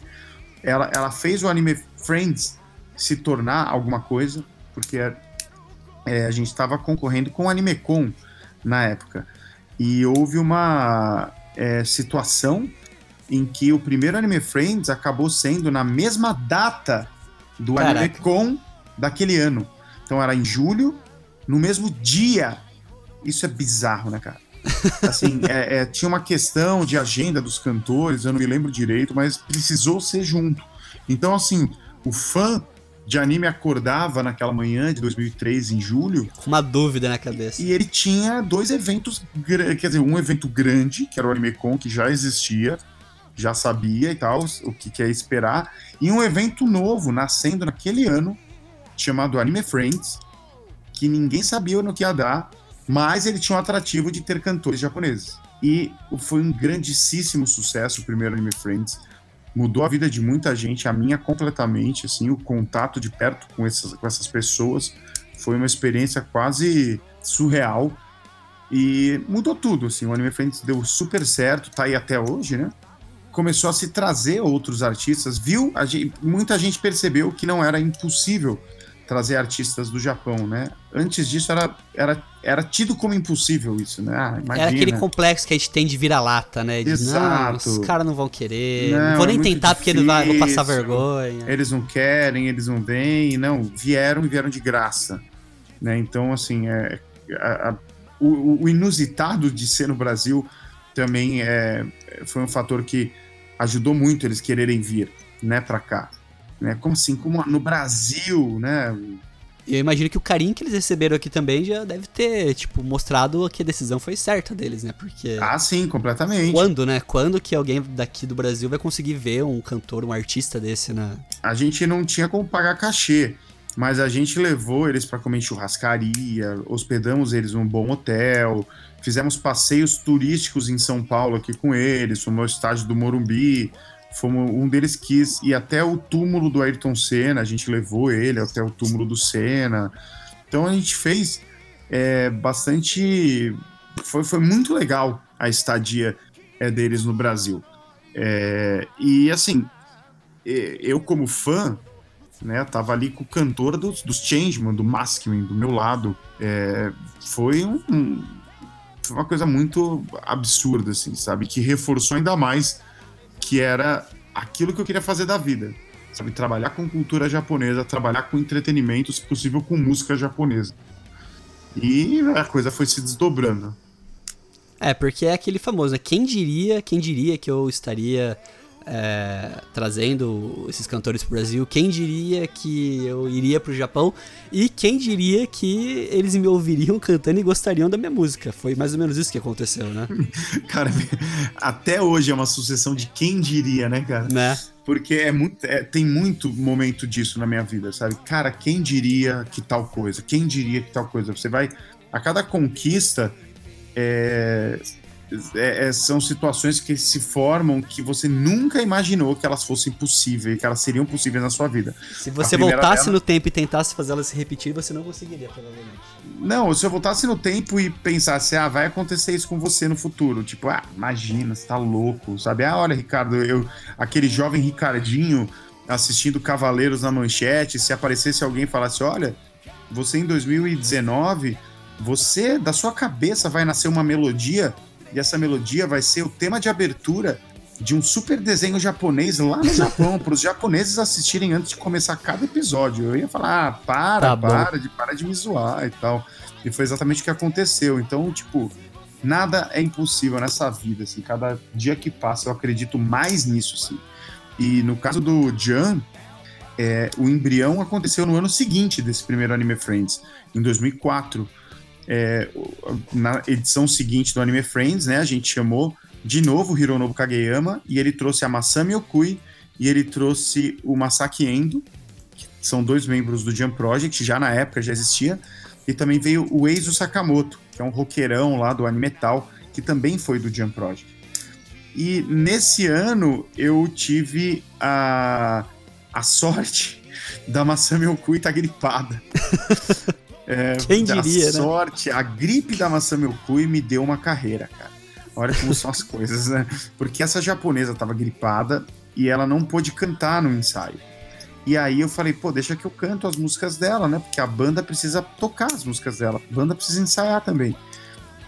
Ela, ela fez o Anime Friends se tornar alguma coisa, porque é, a gente estava concorrendo com o AnimeCon na época. E houve uma é, situação em que o primeiro Anime Friends acabou sendo na mesma data do Caraca. Anime Con daquele ano. Então era em julho, no mesmo dia. Isso é bizarro, né, cara? [LAUGHS] Assim, é, é, tinha uma questão de agenda dos cantores, eu não me lembro direito, mas precisou ser junto. Então, assim, o fã de anime acordava naquela manhã de 2003, em julho. Com uma dúvida na cabeça. E ele tinha dois eventos, quer dizer, um evento grande, que era o AnimeCon, que já existia, já sabia e tal, o que, que é esperar, e um evento novo, nascendo naquele ano, chamado Anime Friends, que ninguém sabia no que ia dar, mas ele tinha um atrativo de ter cantores japoneses. E foi um grandíssimo sucesso o primeiro Anime Friends mudou a vida de muita gente, a minha completamente, assim, o contato de perto com essas, com essas pessoas foi uma experiência quase surreal e mudou tudo, assim, o Anime Friends deu super certo, tá aí até hoje, né? Começou a se trazer outros artistas, viu? Gente, muita gente percebeu que não era impossível trazer artistas do Japão, né? Antes disso era, era, era tido como impossível isso, né? Ah, era aquele complexo que a gente tem de vira-lata, né? De, Exato. Os caras não vão querer, não, não vou nem é tentar porque eles vão passar vergonha. Eles não querem, eles não vêm, não, vieram e vieram de graça, né? Então, assim, é, a, a, o, o, inusitado de ser no Brasil também é, foi um fator que ajudou muito eles quererem vir, né, para cá. Né? Como assim? Como no Brasil, né? Eu imagino que o carinho que eles receberam aqui também já deve ter, tipo, mostrado que a decisão foi certa deles, né? Porque. Ah, sim, completamente. Quando, né? Quando que alguém daqui do Brasil vai conseguir ver um cantor, um artista desse, né? A gente não tinha como pagar cachê, mas a gente levou eles para comer churrascaria, hospedamos eles num bom hotel, fizemos passeios turísticos em São Paulo aqui com eles, fomos ao estádio do Morumbi, Fomos, um deles quis ir até o túmulo do Ayrton Senna, a gente levou ele até o túmulo do Senna. Então a gente fez é, bastante. Foi, foi muito legal a estadia é, deles no Brasil. É, e assim, eu como fã, né, tava ali com o cantor dos, dos Changeman, do Maskman, do meu lado. É, foi um, um, foi uma coisa muito absurda, assim, sabe? Que reforçou ainda mais que era aquilo que eu queria fazer da vida. sabe? Trabalhar com cultura japonesa, trabalhar com entretenimento, se possível com música japonesa. E a coisa foi se desdobrando. É, porque é aquele famoso, né? Quem diria, quem diria que eu estaria é, trazendo esses cantores pro Brasil? Quem diria que eu iria pro Japão? E quem diria que eles me ouviriam cantando e gostariam da minha música? Foi mais ou menos isso que aconteceu, né? [LAUGHS] cara, até hoje é uma sucessão de quem diria, né, cara? Né? Porque é muito, é, tem muito momento disso na minha vida, sabe? Cara, quem diria que tal coisa? Quem diria que tal coisa? Você vai. A cada conquista. É, é, é, são situações que se formam que você nunca imaginou que elas fossem possíveis, que elas seriam possíveis na sua vida. Se você voltasse dela... no tempo e tentasse fazer elas se repetir, você não conseguiria, provavelmente. Não, se eu voltasse no tempo e pensasse, ah, vai acontecer isso com você no futuro, tipo, ah, imagina, você tá louco, sabe? Ah, olha, Ricardo, eu, aquele jovem Ricardinho assistindo Cavaleiros na manchete, se aparecesse alguém e falasse, olha, você em 2019, você, da sua cabeça vai nascer uma melodia e essa melodia vai ser o tema de abertura de um super desenho japonês lá no Japão, para os japoneses assistirem antes de começar cada episódio. Eu ia falar, ah, para, tá para, de, para de me zoar e tal. E foi exatamente o que aconteceu. Então, tipo, nada é impossível nessa vida, assim. Cada dia que passa eu acredito mais nisso, assim. E no caso do Jan, é, o embrião aconteceu no ano seguinte desse primeiro Anime Friends, em 2004 é, na edição seguinte do Anime Friends, né, a gente chamou de novo o Hironobu Kageyama e ele trouxe a Masami Okui e ele trouxe o Masaki Endo, que são dois membros do Jump Project, já na época já existia, e também veio o Eizo Sakamoto, que é um roqueirão lá do Anime Metal, que também foi do Jump Project. E nesse ano eu tive a, a sorte [LAUGHS] da Masami Okui estar tá gripada. [LAUGHS] É, Quem diria, a né? sorte, a gripe da maçã meu cu e me deu uma carreira, cara. Olha como são as [LAUGHS] coisas, né? Porque essa japonesa tava gripada e ela não pôde cantar no ensaio. E aí eu falei, pô, deixa que eu canto as músicas dela, né? Porque a banda precisa tocar as músicas dela. A banda precisa ensaiar também.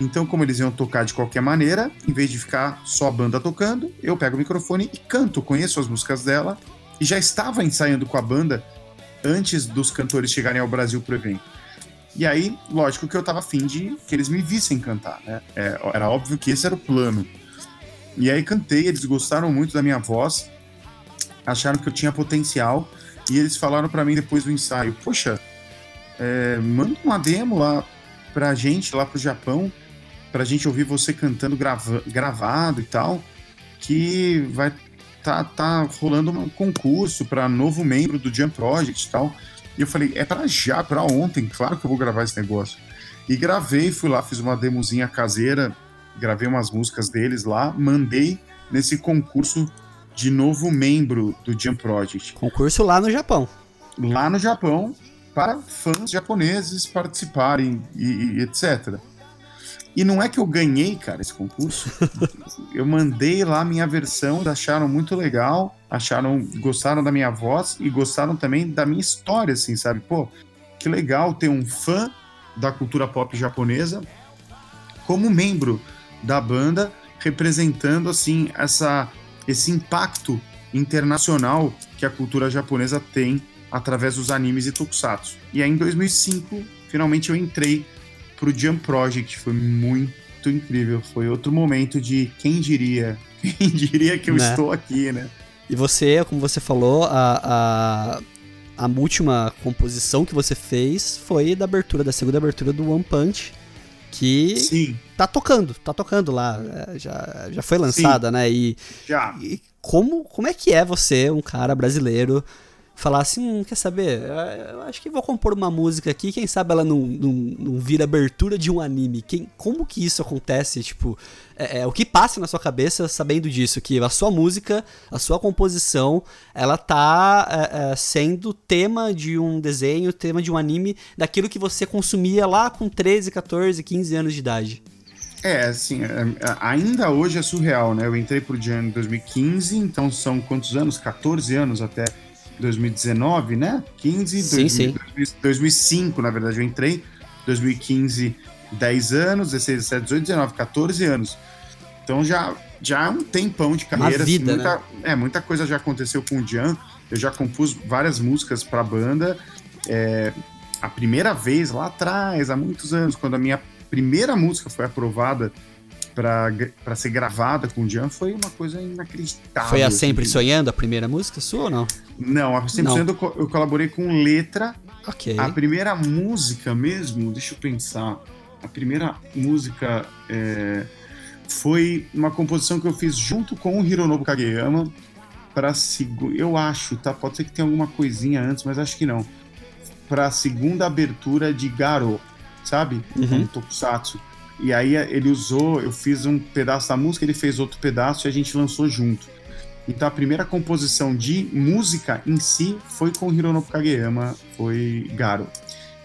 Então, como eles iam tocar de qualquer maneira, em vez de ficar só a banda tocando, eu pego o microfone e canto, conheço as músicas dela e já estava ensaiando com a banda antes dos cantores chegarem ao Brasil pro evento. E aí, lógico que eu tava afim de que eles me vissem cantar, né? É, era óbvio que esse era o plano. E aí cantei, eles gostaram muito da minha voz, acharam que eu tinha potencial, e eles falaram para mim depois do ensaio: Poxa, é, manda uma demo lá pra gente, lá pro Japão, pra gente ouvir você cantando grava gravado e tal, que vai tá, tá rolando um concurso para novo membro do Jump Project e tal. E eu falei, é para já, para ontem, claro que eu vou gravar esse negócio. E gravei, fui lá, fiz uma demozinha caseira, gravei umas músicas deles lá, mandei nesse concurso de novo membro do Jump Project. Concurso lá no Japão. Lá no Japão, para fãs japoneses participarem e, e etc. E não é que eu ganhei, cara, esse concurso. [LAUGHS] eu mandei lá minha versão, acharam muito legal, acharam, gostaram da minha voz e gostaram também da minha história, assim, sabe? Pô, que legal ter um fã da cultura pop japonesa como membro da banda, representando assim essa esse impacto internacional que a cultura japonesa tem através dos animes e tokusatsu. E aí em 2005, finalmente eu entrei pro Jump Project. Foi muito incrível. Foi outro momento de quem diria, [LAUGHS] quem diria que eu né? estou aqui, né? E você, como você falou, a, a, a última composição que você fez foi da abertura, da segunda abertura do One Punch, que Sim. tá tocando, tá tocando lá, é, já, já foi lançada, Sim. né? E, já. E como, como é que é você, um cara brasileiro, falar assim, hum, quer saber? Eu acho que vou compor uma música aqui, quem sabe ela não, não, não vira abertura de um anime. Quem, como que isso acontece? Tipo, é, é, o que passa na sua cabeça sabendo disso? Que a sua música, a sua composição, ela tá é, é sendo tema de um desenho, tema de um anime, daquilo que você consumia lá com 13, 14, 15 anos de idade. É, assim, é, é, ainda hoje é surreal, né? Eu entrei pro Jan em 2015, então são quantos anos? 14 anos até 2019, né? 15, sim, 2000, sim. 2005, na verdade, eu entrei. 2015, 10 anos, 16, 17, 18, 19, 14 anos. Então já, já é um tempão de carreira. Uma assim, vida, assim, muita, né? É, muita coisa já aconteceu com o Jan. eu já compus várias músicas para a banda. É, a primeira vez lá atrás, há muitos anos, quando a minha primeira música foi aprovada para ser gravada com o Jan, foi uma coisa inacreditável. Foi a Sempre assim. Sonhando, a primeira música sua ou não? Não, a Sempre não. Sonhando eu colaborei com letra. A primeira música mesmo, deixa eu pensar. A primeira música é, foi uma composição que eu fiz junto com o Hironobu Kageyama para eu acho, tá? Pode ser que tenha alguma coisinha antes, mas acho que não. Para a segunda abertura de Garo, sabe? Uhum. Um tokusatsu. E aí ele usou, eu fiz um pedaço da música, ele fez outro pedaço e a gente lançou junto. Então a primeira composição de música em si foi com Hironobu Kageyama, foi Garo,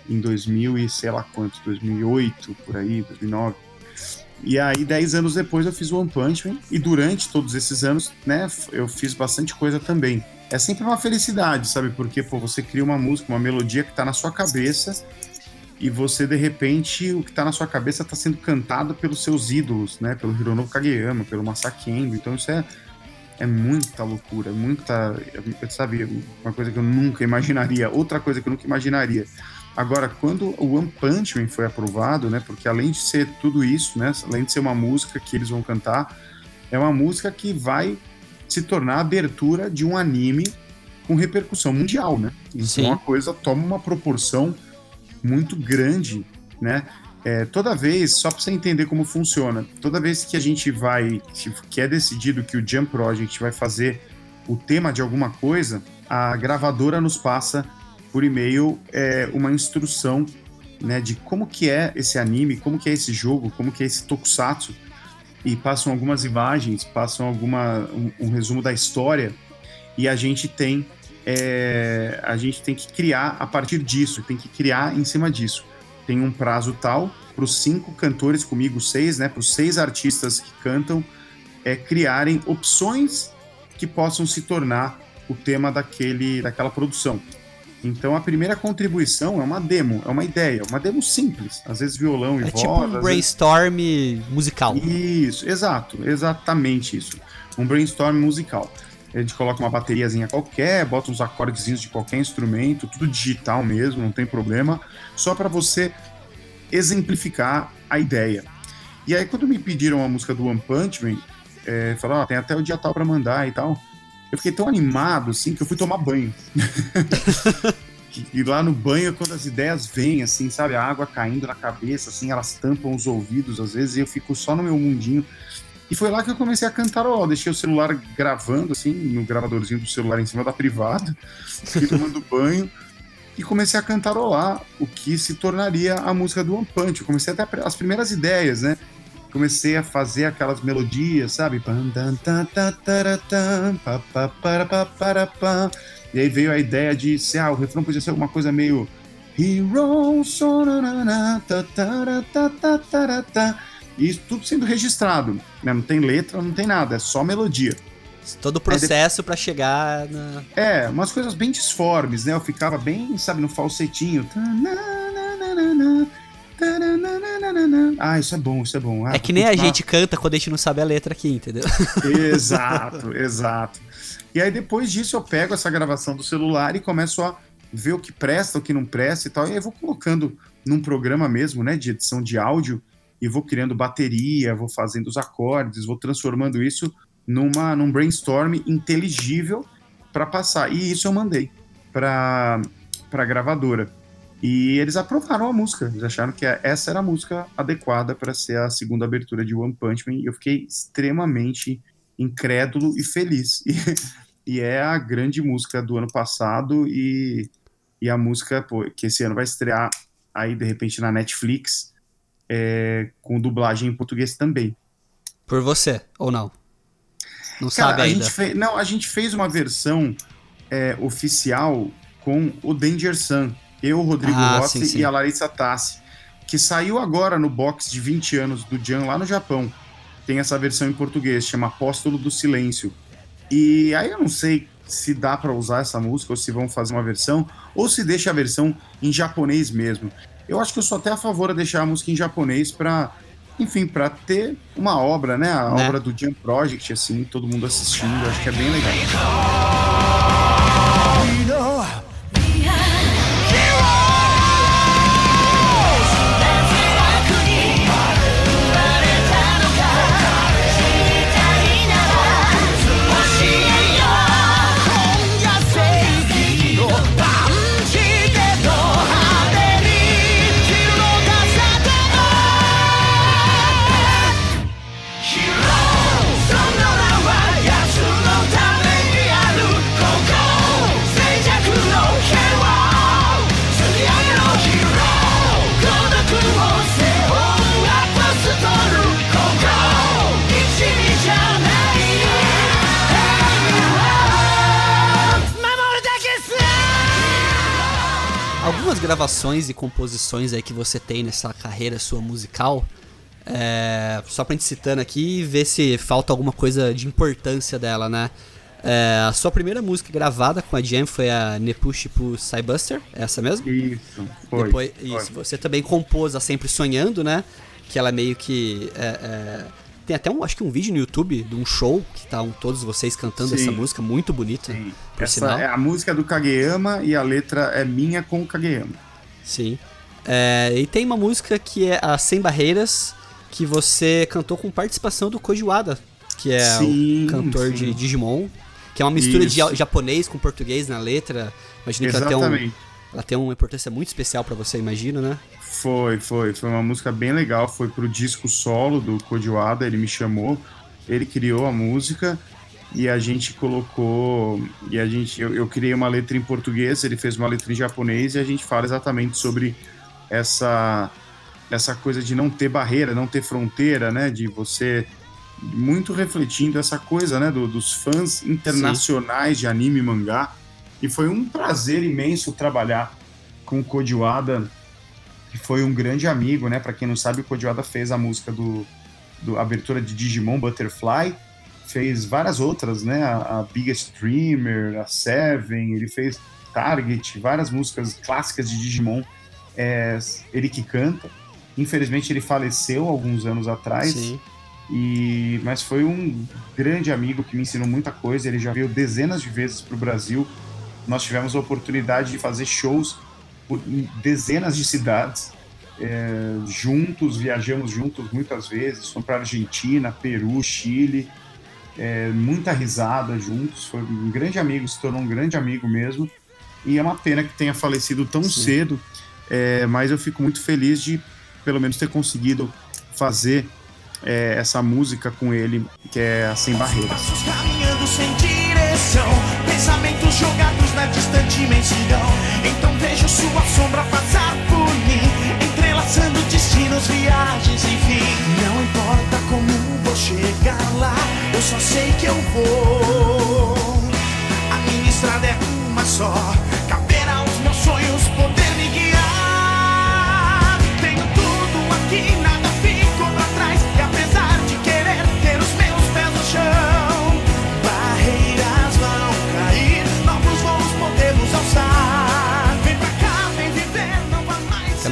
em 2000 e sei lá quanto, 2008, por aí, 2009. E aí, dez anos depois, eu fiz o One Punch Man. E durante todos esses anos, né, eu fiz bastante coisa também. É sempre uma felicidade, sabe? Porque, pô, você cria uma música, uma melodia que tá na sua cabeça e você, de repente, o que tá na sua cabeça tá sendo cantado pelos seus ídolos, né? Pelo Hironobu Kageyama, pelo Masaki Endo. Então isso é, é muita loucura, muita... Sabe, uma coisa que eu nunca imaginaria. Outra coisa que eu nunca imaginaria. Agora, quando o One Punch Man foi aprovado, né? Porque além de ser tudo isso, né? Além de ser uma música que eles vão cantar, é uma música que vai se tornar a abertura de um anime com repercussão mundial, né? Então Sim. a coisa toma uma proporção muito grande, né? É, toda vez, só para você entender como funciona, toda vez que a gente vai, que é decidido que o Jump Project vai fazer o tema de alguma coisa, a gravadora nos passa por e-mail é, uma instrução né, de como que é esse anime, como que é esse jogo, como que é esse tokusatsu, e passam algumas imagens, passam alguma, um, um resumo da história, e a gente tem é, a gente tem que criar a partir disso, tem que criar em cima disso. Tem um prazo tal para os cinco cantores comigo, seis, né, para os seis artistas que cantam, é, criarem opções que possam se tornar o tema daquele, daquela produção. Então a primeira contribuição é uma demo, é uma ideia, uma demo simples, às vezes violão e é voz. É tipo um brainstorm vezes... musical. Isso, exato, exatamente isso. Um brainstorm musical. A gente coloca uma bateriazinha qualquer, bota uns acordezinhos de qualquer instrumento, tudo digital mesmo, não tem problema, só para você exemplificar a ideia. E aí, quando me pediram a música do One Punch Man, é, falaram, ah, tem até o dia tal para mandar e tal. Eu fiquei tão animado, assim, que eu fui tomar banho. [LAUGHS] e lá no banho, quando as ideias vêm, assim, sabe, a água caindo na cabeça, assim, elas tampam os ouvidos às vezes, e eu fico só no meu mundinho e foi lá que eu comecei a cantarolar. Deixei o celular gravando, assim, no gravadorzinho do celular em cima da privada, fui tomando [LAUGHS] banho e comecei a cantarolar o que se tornaria a música do One Punch. Eu comecei até as primeiras ideias, né? Comecei a fazer aquelas melodias, sabe? E aí veio a ideia de ser, ah, o refrão podia ser alguma coisa meio. Hero, e isso tudo sendo registrado, né? Não tem letra, não tem nada, é só melodia. Todo o processo para chegar na. É, umas coisas bem disformes, né? Eu ficava bem, sabe, no falsetinho. Ah, isso é bom, isso é bom. Ah, é que nem a gente canta quando a gente não sabe a letra aqui, entendeu? [LAUGHS] Exato, exato. E aí depois disso eu pego essa gravação do celular e começo a ver o que presta, o que não presta e tal. E aí eu vou colocando num programa mesmo, né, de edição de áudio, e vou criando bateria, vou fazendo os acordes, vou transformando isso numa, num brainstorm inteligível para passar. E isso eu mandei para a gravadora. E eles aprovaram a música, eles acharam que essa era a música adequada para ser a segunda abertura de One Punch Man. E eu fiquei extremamente incrédulo e feliz. [LAUGHS] E, e é a grande música do ano passado e, e a música pô, que esse ano vai estrear aí de repente na Netflix é, com dublagem em português também. Por você, ou não? Não Cara, sabe ainda? A fez, não, a gente fez uma versão é, oficial com o Danger Sun. Eu, o Rodrigo ah, Rossi sim, sim. e a Larissa Tassi. Que saiu agora no box de 20 anos do Jan lá no Japão. Tem essa versão em português, chama Apóstolo do Silêncio. E aí eu não sei se dá para usar essa música ou se vão fazer uma versão ou se deixa a versão em japonês mesmo. Eu acho que eu sou até a favor de deixar a música em japonês para enfim, para ter uma obra, né? A né? obra do Jam Project, assim, todo mundo assistindo, acho que é bem legal. Gravações e composições aí que você tem nessa carreira sua musical, é, só pra gente citando aqui e ver se falta alguma coisa de importância dela, né? É, a sua primeira música gravada com a Jam foi a Nepushipu Cybuster, é essa mesmo? Isso, foi. Depois, foi. isso, você também compôs a Sempre Sonhando, né? Que ela meio que. é, é, tem até um, acho que um vídeo no YouTube de um show que estão todos vocês cantando Sim. essa música, muito bonita, Sim. Essa sinal. é a música do Kageyama e a letra é minha com o Kageyama. Sim. É, e tem uma música que é a Sem Barreiras, que você cantou com participação do Koji Wada, que é Sim, o cantor sim. de Digimon, que é uma mistura de Isso. japonês com português na letra. Imagino que ela tem, um, ela tem uma importância muito especial pra você, imagino, né? Foi, foi. Foi uma música bem legal. Foi pro disco solo do Kodiwada, ele me chamou, ele criou a música e a gente colocou. E a gente. Eu, eu criei uma letra em português, ele fez uma letra em japonês e a gente fala exatamente sobre essa, essa coisa de não ter barreira, não ter fronteira, né? De você. Muito refletindo essa coisa, né? do- dos fãs internacionais de anime e mangá. E foi um prazer imenso trabalhar com o Kodiwada que foi um grande amigo, né? Para quem não sabe, o Kodiwada fez a música do, do abertura de Digimon Butterfly, fez várias outras, né? A, a Biggest Dreamer, a Seven, ele fez Target, várias músicas clássicas de Digimon. É, ele que canta. Infelizmente ele faleceu alguns anos atrás. Sim. E, mas foi um grande amigo que me ensinou muita coisa. Ele já veio dezenas de vezes para o Brasil. Nós tivemos a oportunidade de fazer shows por- dezenas de cidades. é, juntos, viajamos juntos muitas vezes. Fomos para Argentina, Peru, Chile. é, muita risada juntos. Foi um grande amigo, se tornou um grande amigo mesmo. E é uma pena que tenha falecido tão Sim. cedo. é, mas eu fico muito feliz de, pelo menos, ter conseguido fazer é, essa música com ele, que é a Sem Barreiras. Passos caminhando sem direção, pensamentos jogados na distante imensidão. Então vejo sua sombra passar por mim, entrelaçando destinos, viagens, enfim. Não importa como vou chegar lá, eu só sei que eu vou. A minha estrada é uma só, caberá aos meus sonhos poder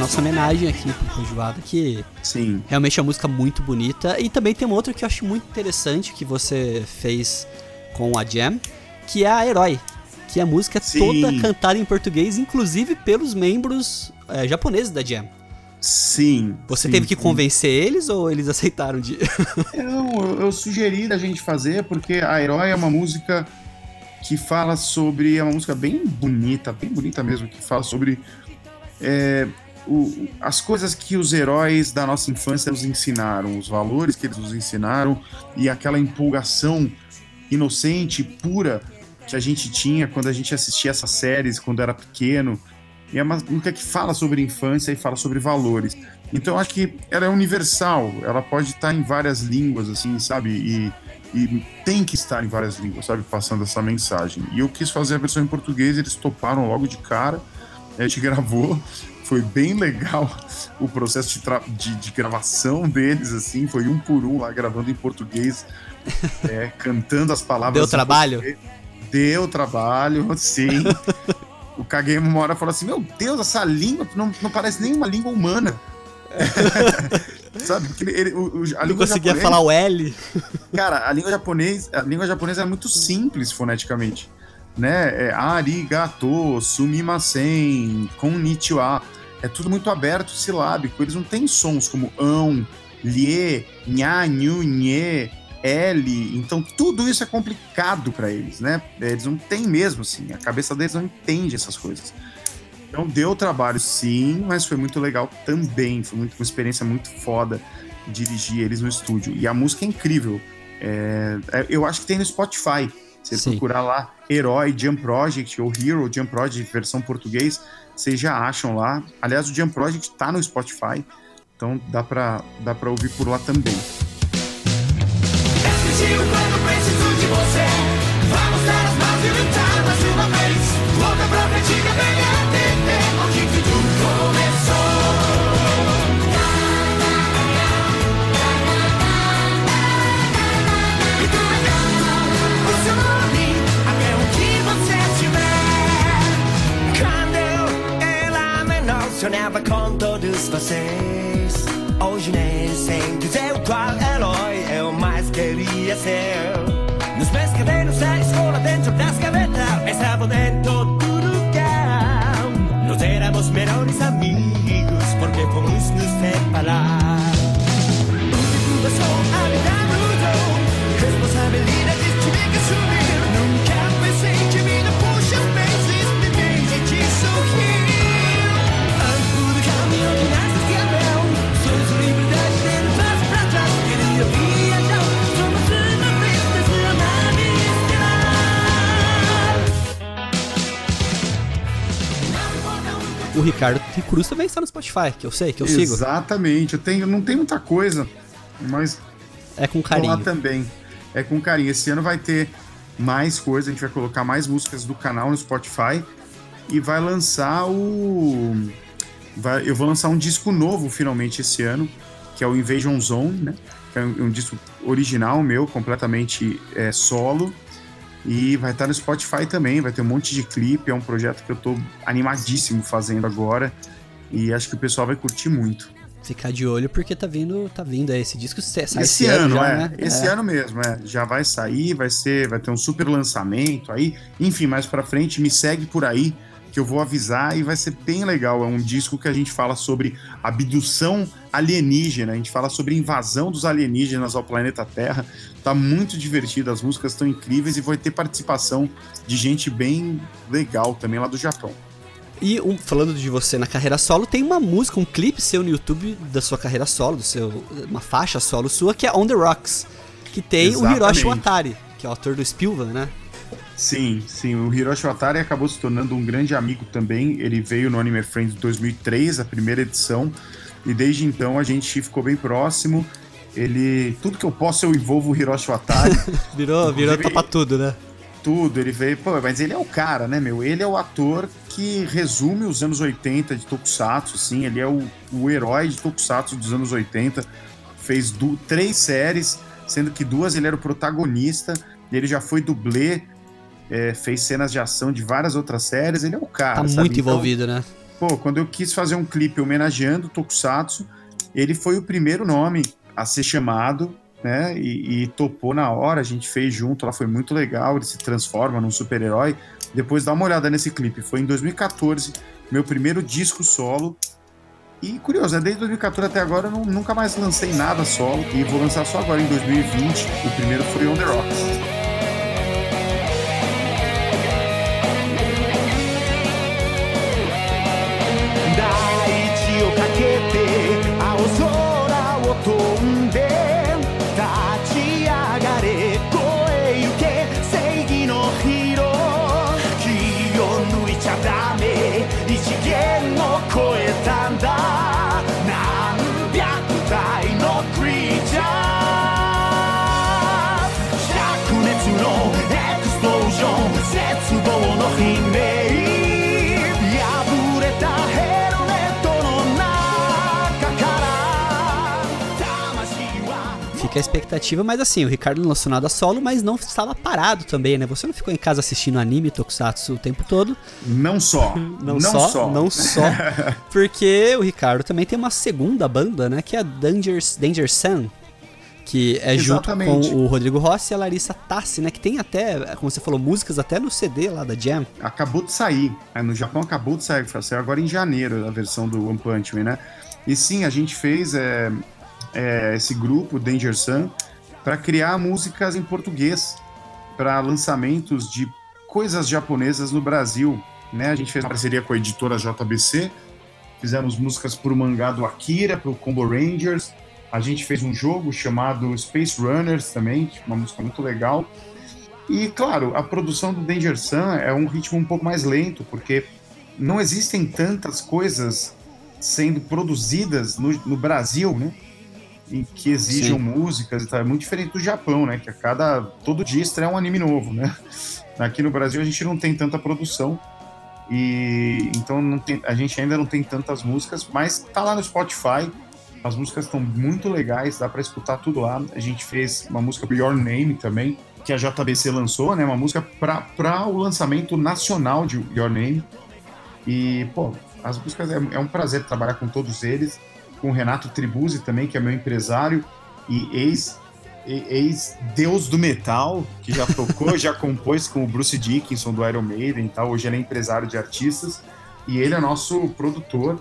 nossa homenagem aqui pro Wada, que Sim. realmente é uma música muito bonita. E também tem uma outra que eu acho muito interessante que você fez com a Jam, que é a Herói. Que a música é Sim. toda cantada em português, inclusive pelos membros eh, japoneses da Jam. Sim. Você sim, teve que sim. convencer eles ou eles [LAUGHS] aceitaram de. Não, eu, eu sugeri da gente fazer porque a Herói é uma música que fala sobre. É uma música bem bonita, bem bonita mesmo, que fala sobre é, o- as coisas que os heróis da nossa infância nos ensinaram, os valores que eles nos ensinaram e aquela empolgação inocente, pura que a gente tinha quando a gente assistia essas séries quando era pequeno. E é uma música que fala sobre infância e fala sobre valores. Então acho que ela é universal, ela pode estar em várias línguas, assim, sabe? E, e tem que estar em várias línguas, sabe? Passando essa mensagem. E eu quis fazer a versão em português, eles toparam logo de cara. A gente [LAUGHS] gravou, foi bem legal [LAUGHS] o processo de, de- de gravação deles, assim, foi um por um lá gravando em português, é, [LAUGHS] cantando as palavras. Deu trabalho? Deu trabalho, [LAUGHS] sim. o Kageyama uma hora falou assim: Meu Deus, essa língua não, não parece nem uma língua humana. Sabe? Porque ele, o- a Não língua conseguia japonesa- falar o L. Cara, a língua japonesa, a língua japonesa é muito simples foneticamente. né? É arigato, sumimasen, konnichiwa. É tudo muito aberto, silábico. Eles não têm sons como ão, lhe, nha, nhu, nhê, L. Então tudo isso é complicado para eles, né? Eles não têm mesmo, assim. A cabeça deles não entende essas coisas. Então deu trabalho, sim, mas foi muito legal também. Foi muito, uma experiência muito foda dirigir eles no estúdio. E a música é incrível. É, é, eu acho que tem no Spotify. Você Sim. procurar lá Herói Jam Project ou Hero Jam Project, versão português, vocês já acham lá. Aliás, o Jam Project tá no Spotify, então dá pra, dá pra ouvir por lá também. Vamos dar as mãos e mais uma vez. Luta pra frente sonhava com todos vocês. Hoje nem sei dizer qual herói eu mais queria ser. Ricardo Cruz também está no Spotify, que eu sei, que eu sigo. Exatamente. Eu tenho, não tem muita coisa, mas É com tô lá carinho. também. É com carinho. Esse ano vai ter mais coisa, a gente vai colocar mais músicas do canal no Spotify e vai lançar o. vai- eu vou lançar um disco novo finalmente esse ano, que é o Invasion Zone, né? Que é um, um disco original meu, completamente é, solo. E vai estar no Spotify também, vai ter um monte de clipe, é um projeto que eu tô animadíssimo fazendo agora. E acho que o pessoal vai curtir muito. Ficar de olho porque tá vindo, tá vindo esse disco sai Esse, ano, já, é. né? Esse É. ano mesmo, é. Já vai sair, vai ser, vai ter um super lançamento aí. Enfim, mais pra frente, me segue por aí que eu vou avisar e vai ser bem legal. É um disco que a gente fala sobre abdução alienígena, a gente fala sobre invasão dos alienígenas ao planeta Terra. Tá muito divertido, as músicas estão incríveis e vai ter participação de gente bem legal também lá do Japão. E um- falando de você na carreira solo, tem uma música, um clipe seu no YouTube da sua carreira solo, do seu, uma faixa solo sua, que é On The Rocks. Que tem o Hiroshi Exatamente. Watari, que é o autor do Spielberg, né? Sim, sim. O Hiroshi Watari acabou se tornando um grande amigo também. Ele veio no Anime Friends 2003, a primeira edição, e desde então a gente ficou bem próximo. Ele, tudo que eu posso eu envolvo o Hiroshi Watari, [LAUGHS] Virou, virou topa tudo, né? tudo. Ele veio, pô, mas ele é o cara, né, meu? Ele é o ator que resume os anos 80 de Tokusatsu, assim. Ele é o, o herói de Tokusatsu dos anos 80. Fez du- três séries, sendo que duas ele era o protagonista. Ele já foi dublê, é, fez cenas de ação de várias outras séries. Ele é o cara. Tá sabe? muito Então, envolvido, né? Pô, quando eu quis fazer um clipe homenageando o Tokusatsu, ele foi o primeiro nome a ser chamado, né? E, e topou na hora, a gente fez junto, lá foi muito legal, ele se transforma num super-herói. Depois dá uma olhada nesse clipe, foi em 2014, meu primeiro disco solo. E curioso, né? desde 2014 até agora eu não- nunca mais lancei nada solo, e vou lançar só agora em 2020. O primeiro foi On The Rocks. A expectativa, mas assim, o Ricardo não lançou nada solo, mas não estava parado também, né? Você não ficou em casa assistindo anime Tokusatsu o tempo todo. Não só. [LAUGHS] Não, só, não só. [LAUGHS] Porque o Ricardo também tem uma segunda banda, né? Que é a Danger, Danger Sun. Que é Exatamente. junto com o Rodrigo Rossi e a Larissa Tassi, né? Que tem até, como você falou, músicas até no CD lá da Jam. acabou de sair. É, no Japão acabou de sair, saiu agora em janeiro a versão do One Punch Man, né? E sim, a gente fez é, é, esse grupo, Danger Sun, para criar músicas em português, para lançamentos de coisas japonesas no Brasil. Né? A gente fez uma parceria com a editora JBC, fizemos músicas para o mangá do Akira, para o Combo Rangers. A gente fez um jogo chamado Space Runners também, uma música muito legal. E, claro, a produção do Danger Sun é um ritmo um pouco mais lento, porque não existem tantas coisas sendo produzidas no, no Brasil, né? E que exijam Sim. músicas e tal. É muito diferente do Japão, né? Que a cada. todo dia estreia um anime novo, né? [LAUGHS] Aqui no Brasil a gente não tem tanta produção. E então não tem, a gente ainda não tem tantas músicas, mas tá lá no Spotify. As músicas estão muito legais, dá para escutar tudo lá. A gente fez uma música Your Name também, que a JBC lançou, né? Uma música para o lançamento nacional de Your Name. E, pô, as músicas é, é um prazer trabalhar com todos eles. Com o Renato Tribuzzi também, que é meu empresário e ex ex-deus do metal, que já tocou, [LAUGHS] já compôs com o Bruce Dickinson do Iron Maiden e tal. Hoje ele é empresário de artistas e ele é nosso produtor.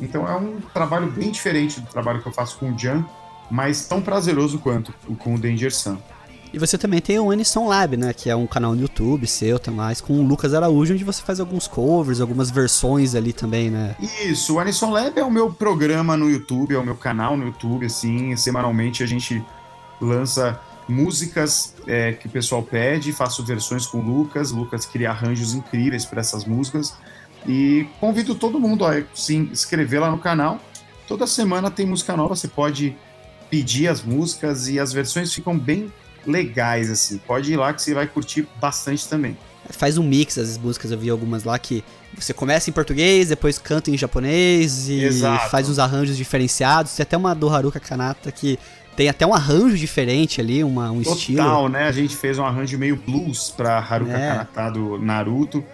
Então é um trabalho bem diferente do trabalho que eu faço com o Jan, mas tão prazeroso quanto o com o Danger Sun. E você também tem o Anisson Lab, né? Que é um canal no YouTube seu, tá mais, com o Lucas Araújo, onde você faz alguns covers, algumas versões ali também, né? Isso, o Anisson Lab é o meu programa no YouTube, é o meu canal no YouTube, assim, semanalmente a gente lança músicas é, que o pessoal pede, faço versões com o Lucas, o Lucas cria arranjos incríveis para essas músicas e convido todo mundo a se inscrever lá no canal. Toda semana tem música nova, você pode pedir as músicas e as versões ficam bem legais, assim. Pode ir lá que você vai curtir bastante também. Faz um mix das músicas, eu vi algumas lá que você começa em português, depois canta em japonês e Exato. faz uns arranjos diferenciados. Tem até uma do Haruka Kanata que tem até um arranjo diferente ali, uma, um estilo. Total, né? A gente fez um arranjo meio blues pra Haruka É. Kanata do Naruto,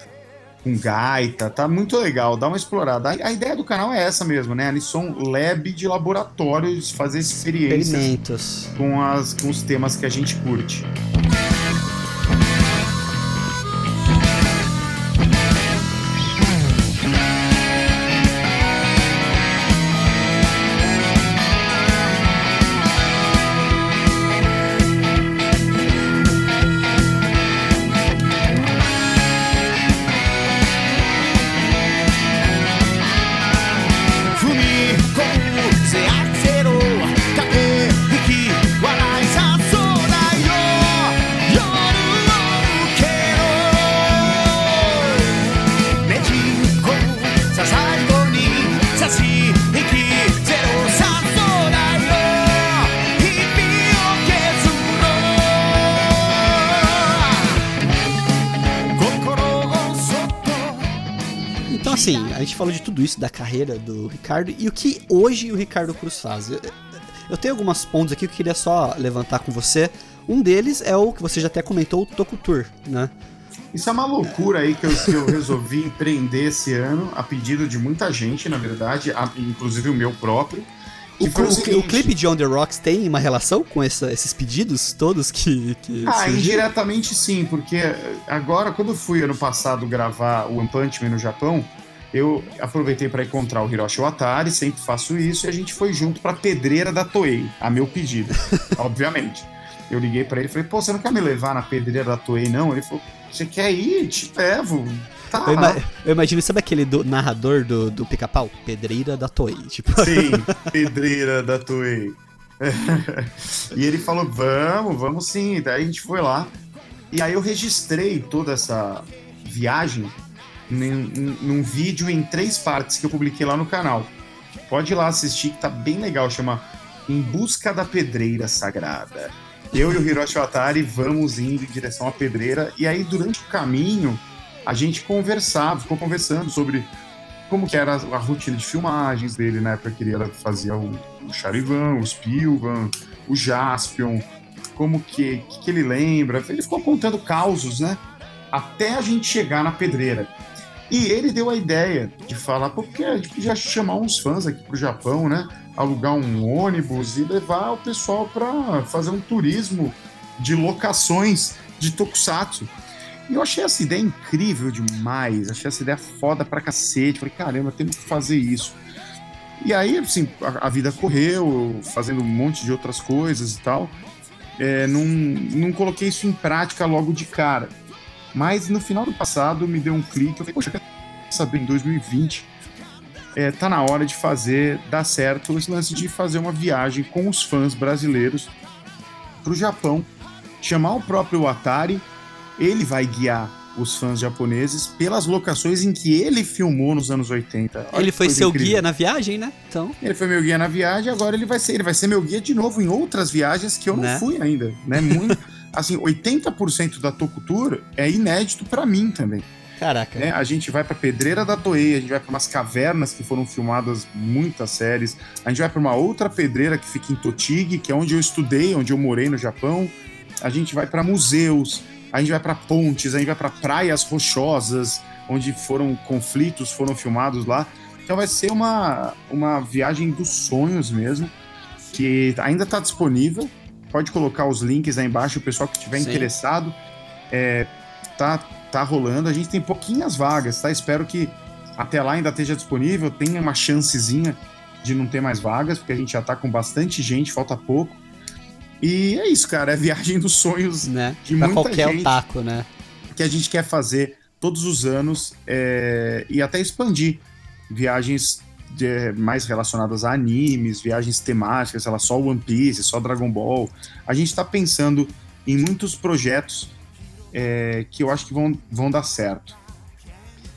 com gaita, tá muito legal, dá uma explorada. A, a ideia do canal é essa mesmo, né? Anisson Lab de laboratório, de fazer experiências com, as, com os temas que a gente curte. Falou de tudo isso, da carreira do Ricardo e o que hoje o Ricardo Cruz faz. Eu, eu tenho alguns pontos aqui que eu queria só levantar com você. Um deles é o que você já até comentou, o Toku Tour, né? Isso é uma loucura aí que eu, que eu resolvi empreender esse ano, a pedido de muita gente, na verdade, a- inclusive o meu próprio. O, o- o seguinte- clipe de On The Rocks tem uma relação com essa- esses pedidos todos que, que Ah, surgiram? indiretamente sim, porque agora, quando eu fui ano passado gravar o One Punch Man no Japão, eu aproveitei para encontrar o Hiroshi Watari, sempre faço isso, e a gente foi junto pra pedreira da Toei, a meu pedido, [LAUGHS] obviamente. Eu liguei para ele e falei, pô, você não quer me levar na pedreira da Toei, não? Ele falou, você quer ir? Te levo. Tá. Eu, ima- eu imagino, sabe aquele do- narrador do, do pica-pau? Pedreira da Toei. Tipo, Sim, [LAUGHS] pedreira da Toei. [LAUGHS] e ele falou: vamos, vamos sim. Daí a gente foi lá. E aí eu registrei toda essa viagem num, num vídeo em três partes que eu publiquei lá no canal. Pode ir lá assistir, que tá bem legal. Chama Em Busca da Pedreira Sagrada. Eu e o Hiroshi Watari vamos indo em direção à pedreira. E aí, durante o caminho, a gente conversava, ficou conversando sobre como que era a rotina de filmagens dele, época que ele era- fazia o, o Charivan, o Spilvan, o Jaspion, como que, que, que ele lembra. Ele ficou contando causos, né? Até a gente chegar na pedreira. E ele deu a ideia de falar, porque a gente podia chamar uns fãs aqui pro Japão, né? Alugar um ônibus e levar o pessoal para fazer um turismo de locações de Tokusatsu. E eu achei essa ideia incrível demais, achei essa ideia foda pra cacete. Falei, caramba, temos que fazer isso. E aí, assim, a, a vida correu, fazendo um monte de outras coisas e tal. É, não, não coloquei isso em prática logo de cara. Mas no final do passado me deu um clique. Eu falei, poxa, quer saber, em 2020 é, tá na hora de fazer, dar certo esse lance de fazer uma viagem com os fãs brasileiros pro Japão, chamar o próprio Atari, ele vai guiar os fãs japoneses pelas locações em que ele filmou nos anos 80. Olha ele foi seu incrível. guia na viagem, né? Então, Ele foi meu guia na viagem, agora ele vai ser, ele vai ser meu guia de novo em outras viagens que eu Né? não fui ainda, né? Muito, [LAUGHS] assim, 80% da Tokutour é inédito pra mim também, caraca. né? A gente vai pra Pedreira da Toei, a gente vai pra umas cavernas que foram filmadas muitas séries, a gente vai pra uma outra pedreira que fica em Totig, que é onde eu estudei, onde eu morei no Japão. A gente vai pra museus, a gente vai pra pontes, a gente vai pra praias rochosas, onde foram conflitos, foram filmados lá. Então vai ser uma, uma viagem dos sonhos mesmo, que ainda está disponível. Pode colocar os links aí embaixo, o pessoal que estiver Sim. interessado. É, tá, tá rolando. A gente tem pouquinhas vagas, tá? Espero que até lá ainda esteja disponível, tenha uma chancezinha de não ter mais vagas, porque a gente já tá com bastante gente, falta pouco. E é isso, cara, é viagem dos sonhos Né? de pra muita qualquer gente otaku, né? que a gente quer fazer todos os anos é, e até expandir viagens de- mais relacionadas a animes, viagens temáticas, sei lá, só One Piece, só Dragon Ball. A gente está pensando em muitos projetos é, que eu acho que vão, vão dar certo.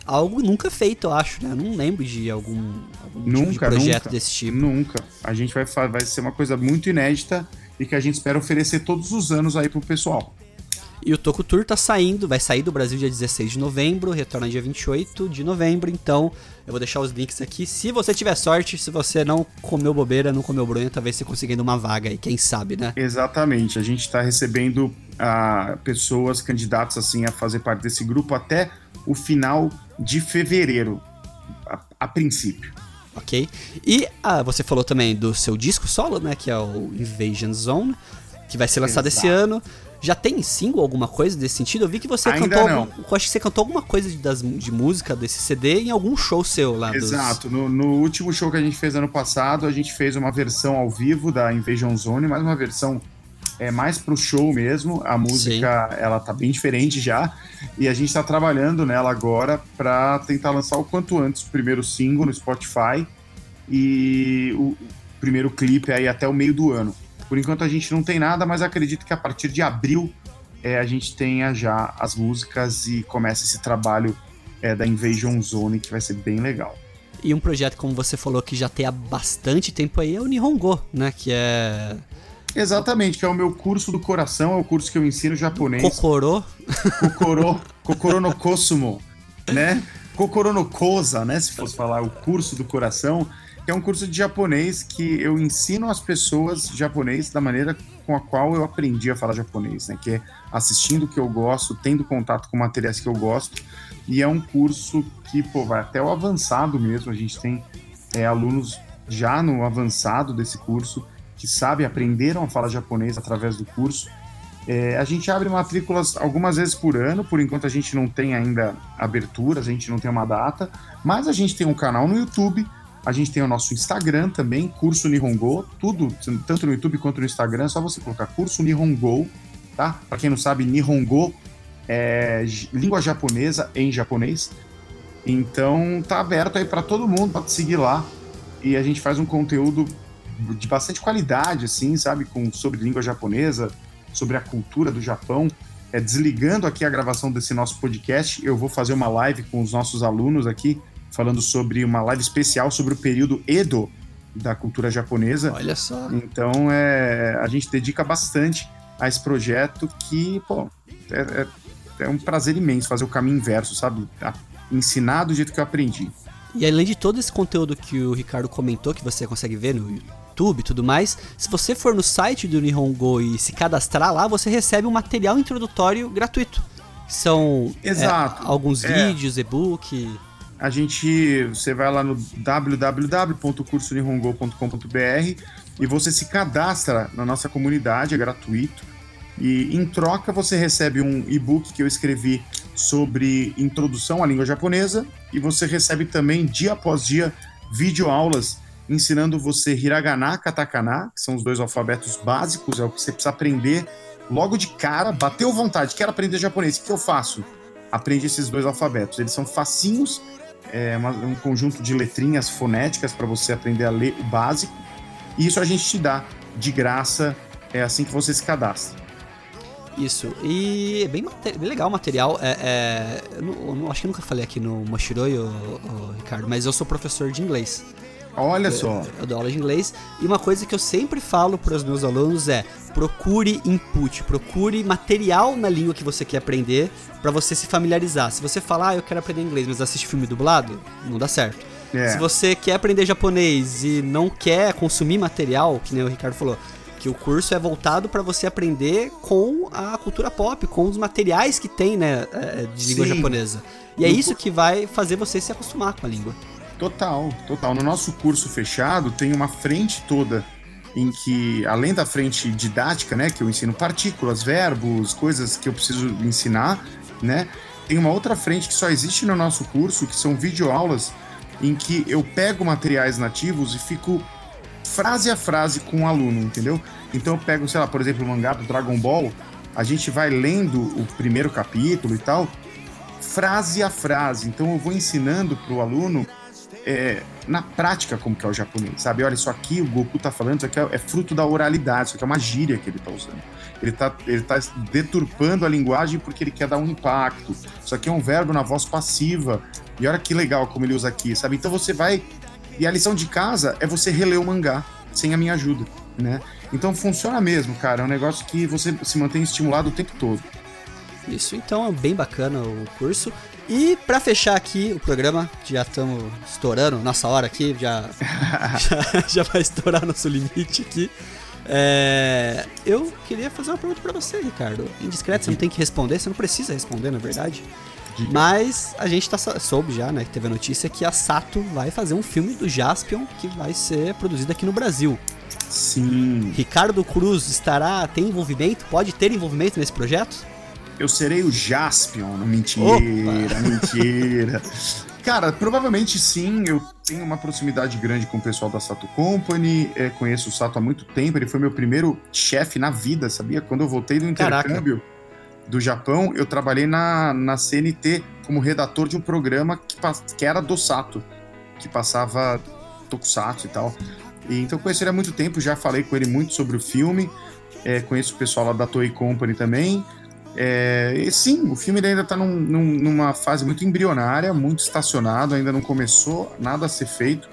Algo nunca feito, eu acho, né? Eu não lembro de algum, algum tipo de Nunca, projeto nunca. desse tipo. Nunca. A gente vai, vai ser uma coisa muito inédita e que a gente espera oferecer todos os anos aí pro pessoal. E o Toku Tour tá saindo, vai sair do Brasil dia 16 de novembro, retorna dia 28 de novembro, então eu vou deixar os links aqui. Se você tiver sorte, se você não comeu bobeira, não comeu bronha, talvez você consiga uma vaga aí, quem sabe, né? Exatamente. A gente está recebendo ah, pessoas candidatas assim a fazer parte desse grupo até o final de fevereiro, a, a princípio. Ok? E ah, você falou também do seu disco solo, né? Que é o Invasion Zone, que vai ser lançado esse Exato. ano. Já tem single alguma coisa desse sentido? Eu vi que você Ainda cantou. não. algum- eu acho que você cantou alguma coisa de, das, de música desse CD em algum show seu lá. dos- Exato. No, no último show que a gente fez ano passado, a gente fez uma versão ao vivo da Invasion Zone, mas uma versão é mais pro show mesmo. A música, ela tá bem diferente já. E a gente tá trabalhando nela agora para tentar lançar o quanto antes o primeiro single no Spotify e o primeiro clipe aí até o meio do ano. Por enquanto a gente não tem nada, mas acredito que a partir de abril é, a gente tenha já as músicas e comece esse trabalho é, da Invasion Zone, que vai ser bem legal. E um projeto, como você falou, que já tem há bastante tempo aí, é o Nihongo, né? Que é. Exatamente, que é o meu curso do coração, é o curso que eu ensino japonês. Kokoro. Kokoro, Kokoro no Kosumo, né? Kokoro no Kosa, né? Se fosse falar o curso do coração, que é um curso de japonês que eu ensino as pessoas japonês da maneira com a qual eu aprendi a falar japonês, né? Que é assistindo o que eu gosto, tendo contato com materiais que eu gosto. E é um curso que, pô, vai até o avançado mesmo. A gente tem é, alunos já no avançado desse curso que sabem, aprenderam a falar japonês através do curso. É, a gente abre matrículas algumas vezes por ano, por enquanto a gente não tem ainda abertura, a gente não tem uma data, mas a gente tem um canal no YouTube, a gente tem o nosso Instagram também, Curso Nihongo, tudo, tanto no YouTube quanto no Instagram, é só você colocar Curso Nihongo, tá? Para quem não sabe, Nihongo é língua japonesa em japonês. Então tá aberto aí para todo mundo para seguir lá e a gente faz um conteúdo de bastante qualidade, assim, sabe, com sobre língua japonesa, sobre a cultura do Japão. É, desligando aqui a gravação desse nosso podcast, eu vou fazer uma live com os nossos alunos aqui, falando sobre uma live especial sobre o período Edo da cultura japonesa. Olha só. Então, é, a gente dedica bastante a esse projeto que, pô, é, é- é um prazer imenso fazer o caminho inverso, sabe? A- ensinar do jeito que eu aprendi. E além de todo esse conteúdo que o Ricardo comentou, que você consegue ver no YouTube e tudo mais, se você for no site do Nihongo e se cadastrar lá, você recebe um material introdutório gratuito. São é, alguns É. vídeos, e-book. A gente, você vai lá no www.cursoNihongo.com.br e você se cadastra na nossa comunidade, é gratuito. E em troca você recebe um e-book que eu escrevi sobre introdução à língua japonesa e você recebe também dia após dia videoaulas ensinando você hiragana, katakana, que são os dois alfabetos básicos, é o que você precisa aprender logo de cara, bateu vontade, quero aprender japonês, o que eu faço? Aprende esses dois alfabetos, eles são facinhos, é uma- um conjunto de letrinhas fonéticas para você aprender a ler o básico, e isso a gente te dá de graça, é assim que você se cadastra. Isso. E é bem, bem legal o material. É, é, eu, não, eu não- acho que eu nunca falei aqui no Moshiroi, Ricardo, mas eu sou professor de inglês. Olha só, Eu dou aula de inglês. E uma coisa que eu sempre falo para os meus alunos é: procure input, procure material na língua que você quer aprender para você se familiarizar. Se você falar, ah, eu quero aprender inglês, mas assiste filme dublado, não dá certo. É. Se você quer aprender japonês e não quer consumir material, que nem o Ricardo falou, que o curso é voltado para você aprender com a cultura pop, com os materiais que tem, né, é, de língua Sim. japonesa. E é isso que vai fazer você se acostumar com a língua. Total, total. No nosso curso fechado tem uma frente toda em que, além da frente didática, né, que eu ensino partículas, verbos, coisas que eu preciso ensinar, né, tem uma outra frente que só existe no nosso curso, que são videoaulas em que eu pego materiais nativos e fico frase a frase com o aluno, entendeu? Então eu pego, sei lá, por exemplo, o mangá do Dragon Ball, a gente vai lendo o primeiro capítulo e tal, frase a frase. Então eu vou ensinando pro aluno é, na prática como que é o japonês, sabe? Olha, isso aqui o Goku tá falando, isso aqui é, é fruto da oralidade, isso aqui é uma gíria que ele tá usando. Ele tá, ele tá deturpando a linguagem porque ele quer dar um impacto. Isso aqui é um verbo na voz passiva. E olha que legal como ele usa aqui, sabe? Então você vai. E a lição de casa é você reler o mangá sem a minha ajuda, né? Então funciona mesmo, cara. É um negócio que você se mantém estimulado o tempo todo. Isso, então é bem bacana o curso. E pra fechar aqui o programa, já estamos estourando nossa hora aqui, já, [LAUGHS] já, já vai estourar nosso limite aqui. É, eu queria fazer uma pergunta pra você, Ricardo. Indiscreto, você não tem que responder, você não precisa responder, na verdade. Mas a gente tá, soube já, né, que teve a notícia que a Sato vai fazer um filme do Jaspion que vai ser produzido aqui no Brasil. Sim. Ricardo Cruz estará, tem envolvimento, pode ter envolvimento nesse projeto? Eu serei o Jaspion. Não, Mentira, Opa! mentira. [LAUGHS] Cara, provavelmente sim. Eu tenho uma proximidade grande com o pessoal da Sato Company. é, conheço o Sato há muito tempo. Ele foi meu primeiro chefe na vida, sabia? Quando eu voltei do Caraca. intercâmbio do Japão, eu trabalhei na, na CNT como redator de um programa que, que era do Sato, que passava Tokusatsu e tal. E, então eu conheci ele há muito tempo, já falei com ele muito sobre o filme. é, conheço o pessoal lá da Toei Company também. É, e sim, o filme ainda está numa fase muito embrionária, muito estacionado, ainda não começou nada a ser feito,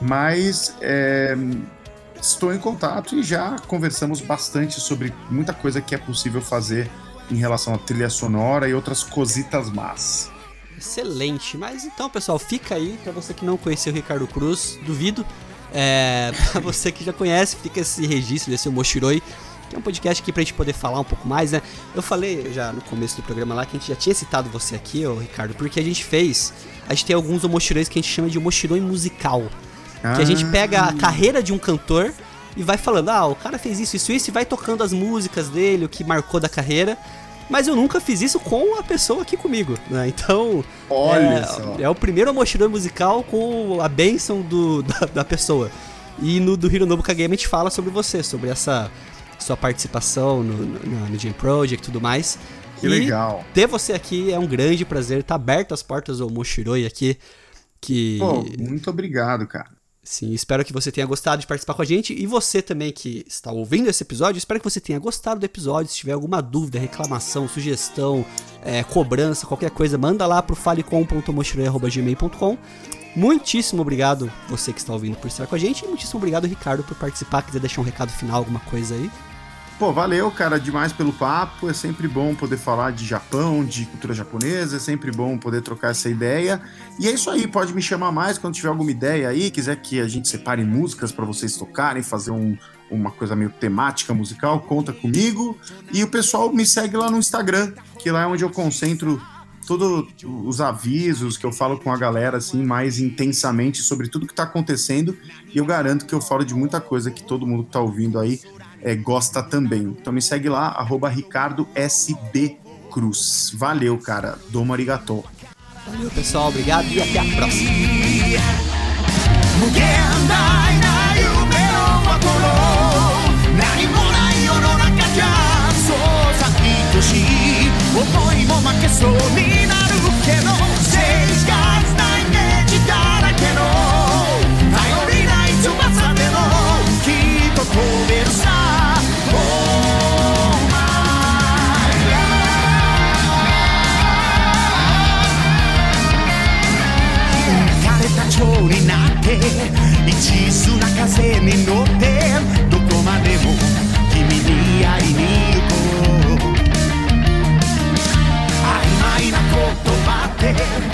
mas é, estou em contato e já conversamos bastante sobre muita coisa que é possível fazer em relação à trilha sonora e outras cositas más. Excelente. Mas então, pessoal, fica aí pra você que não conheceu o Ricardo Cruz, duvido. É, [LAUGHS] pra você que já conhece, fica esse registro desse Moshiroi, que é um podcast aqui pra gente poder falar um pouco mais, né? Eu falei já no começo do programa lá que a gente já tinha citado você aqui, ô Ricardo, porque a gente fez. A gente tem alguns Omoshirois que a gente chama de Omoshiroi musical. Que a gente Ah. pega a carreira de um cantor e vai falando, ah, o cara fez isso, isso, isso, e vai tocando as músicas dele, o que marcou da carreira. Mas eu nunca fiz isso com a pessoa aqui comigo, né? Então, Olha é, é o primeiro Omoshiroi musical com a bênção do, [LAUGHS] da, da pessoa. E no do Hironobu Kageyama a gente fala sobre você, sobre essa sua participação no, no, no Jam Project e tudo mais. Que E legal. ter você aqui é um grande prazer, tá aberto as portas do Omoshiroi aqui. Que Pô, muito obrigado, cara. Sim, espero que você tenha gostado de participar com a gente. E você também que está ouvindo esse episódio, espero que você tenha gostado do episódio. Se tiver alguma dúvida, reclamação, sugestão, é, cobrança, qualquer coisa, manda lá pro falecom.mochiroi.gmail.com. Muitíssimo obrigado você que está ouvindo por estar com a gente. E muitíssimo obrigado, Ricardo, por participar. Quiser deixar um recado final, alguma coisa aí. Pô, valeu, cara, demais pelo papo. É sempre bom poder falar de Japão, de cultura japonesa, é sempre bom poder trocar essa ideia. E é isso aí, pode me chamar mais quando tiver alguma ideia aí, quiser que a gente separe músicas para vocês tocarem, fazer um, uma coisa meio temática musical, conta comigo. E o pessoal me segue lá no Instagram, que lá é onde eu concentro todos os avisos que eu falo com a galera assim mais intensamente sobre tudo que está acontecendo e eu garanto que eu falo de muita coisa que todo mundo que está ouvindo aí é, gosta também. Então me segue lá, arroba Ricardo SB Cruz. Valeu, cara. Domo arigato. Valeu, pessoal. Obrigado e até a próxima. 無限大な夢の心何もない世の中じゃそうさ愛しい思いも負けそうになるけど て一途な風に乗ってどこまでも君に会いに行こう。曖昧な言葉で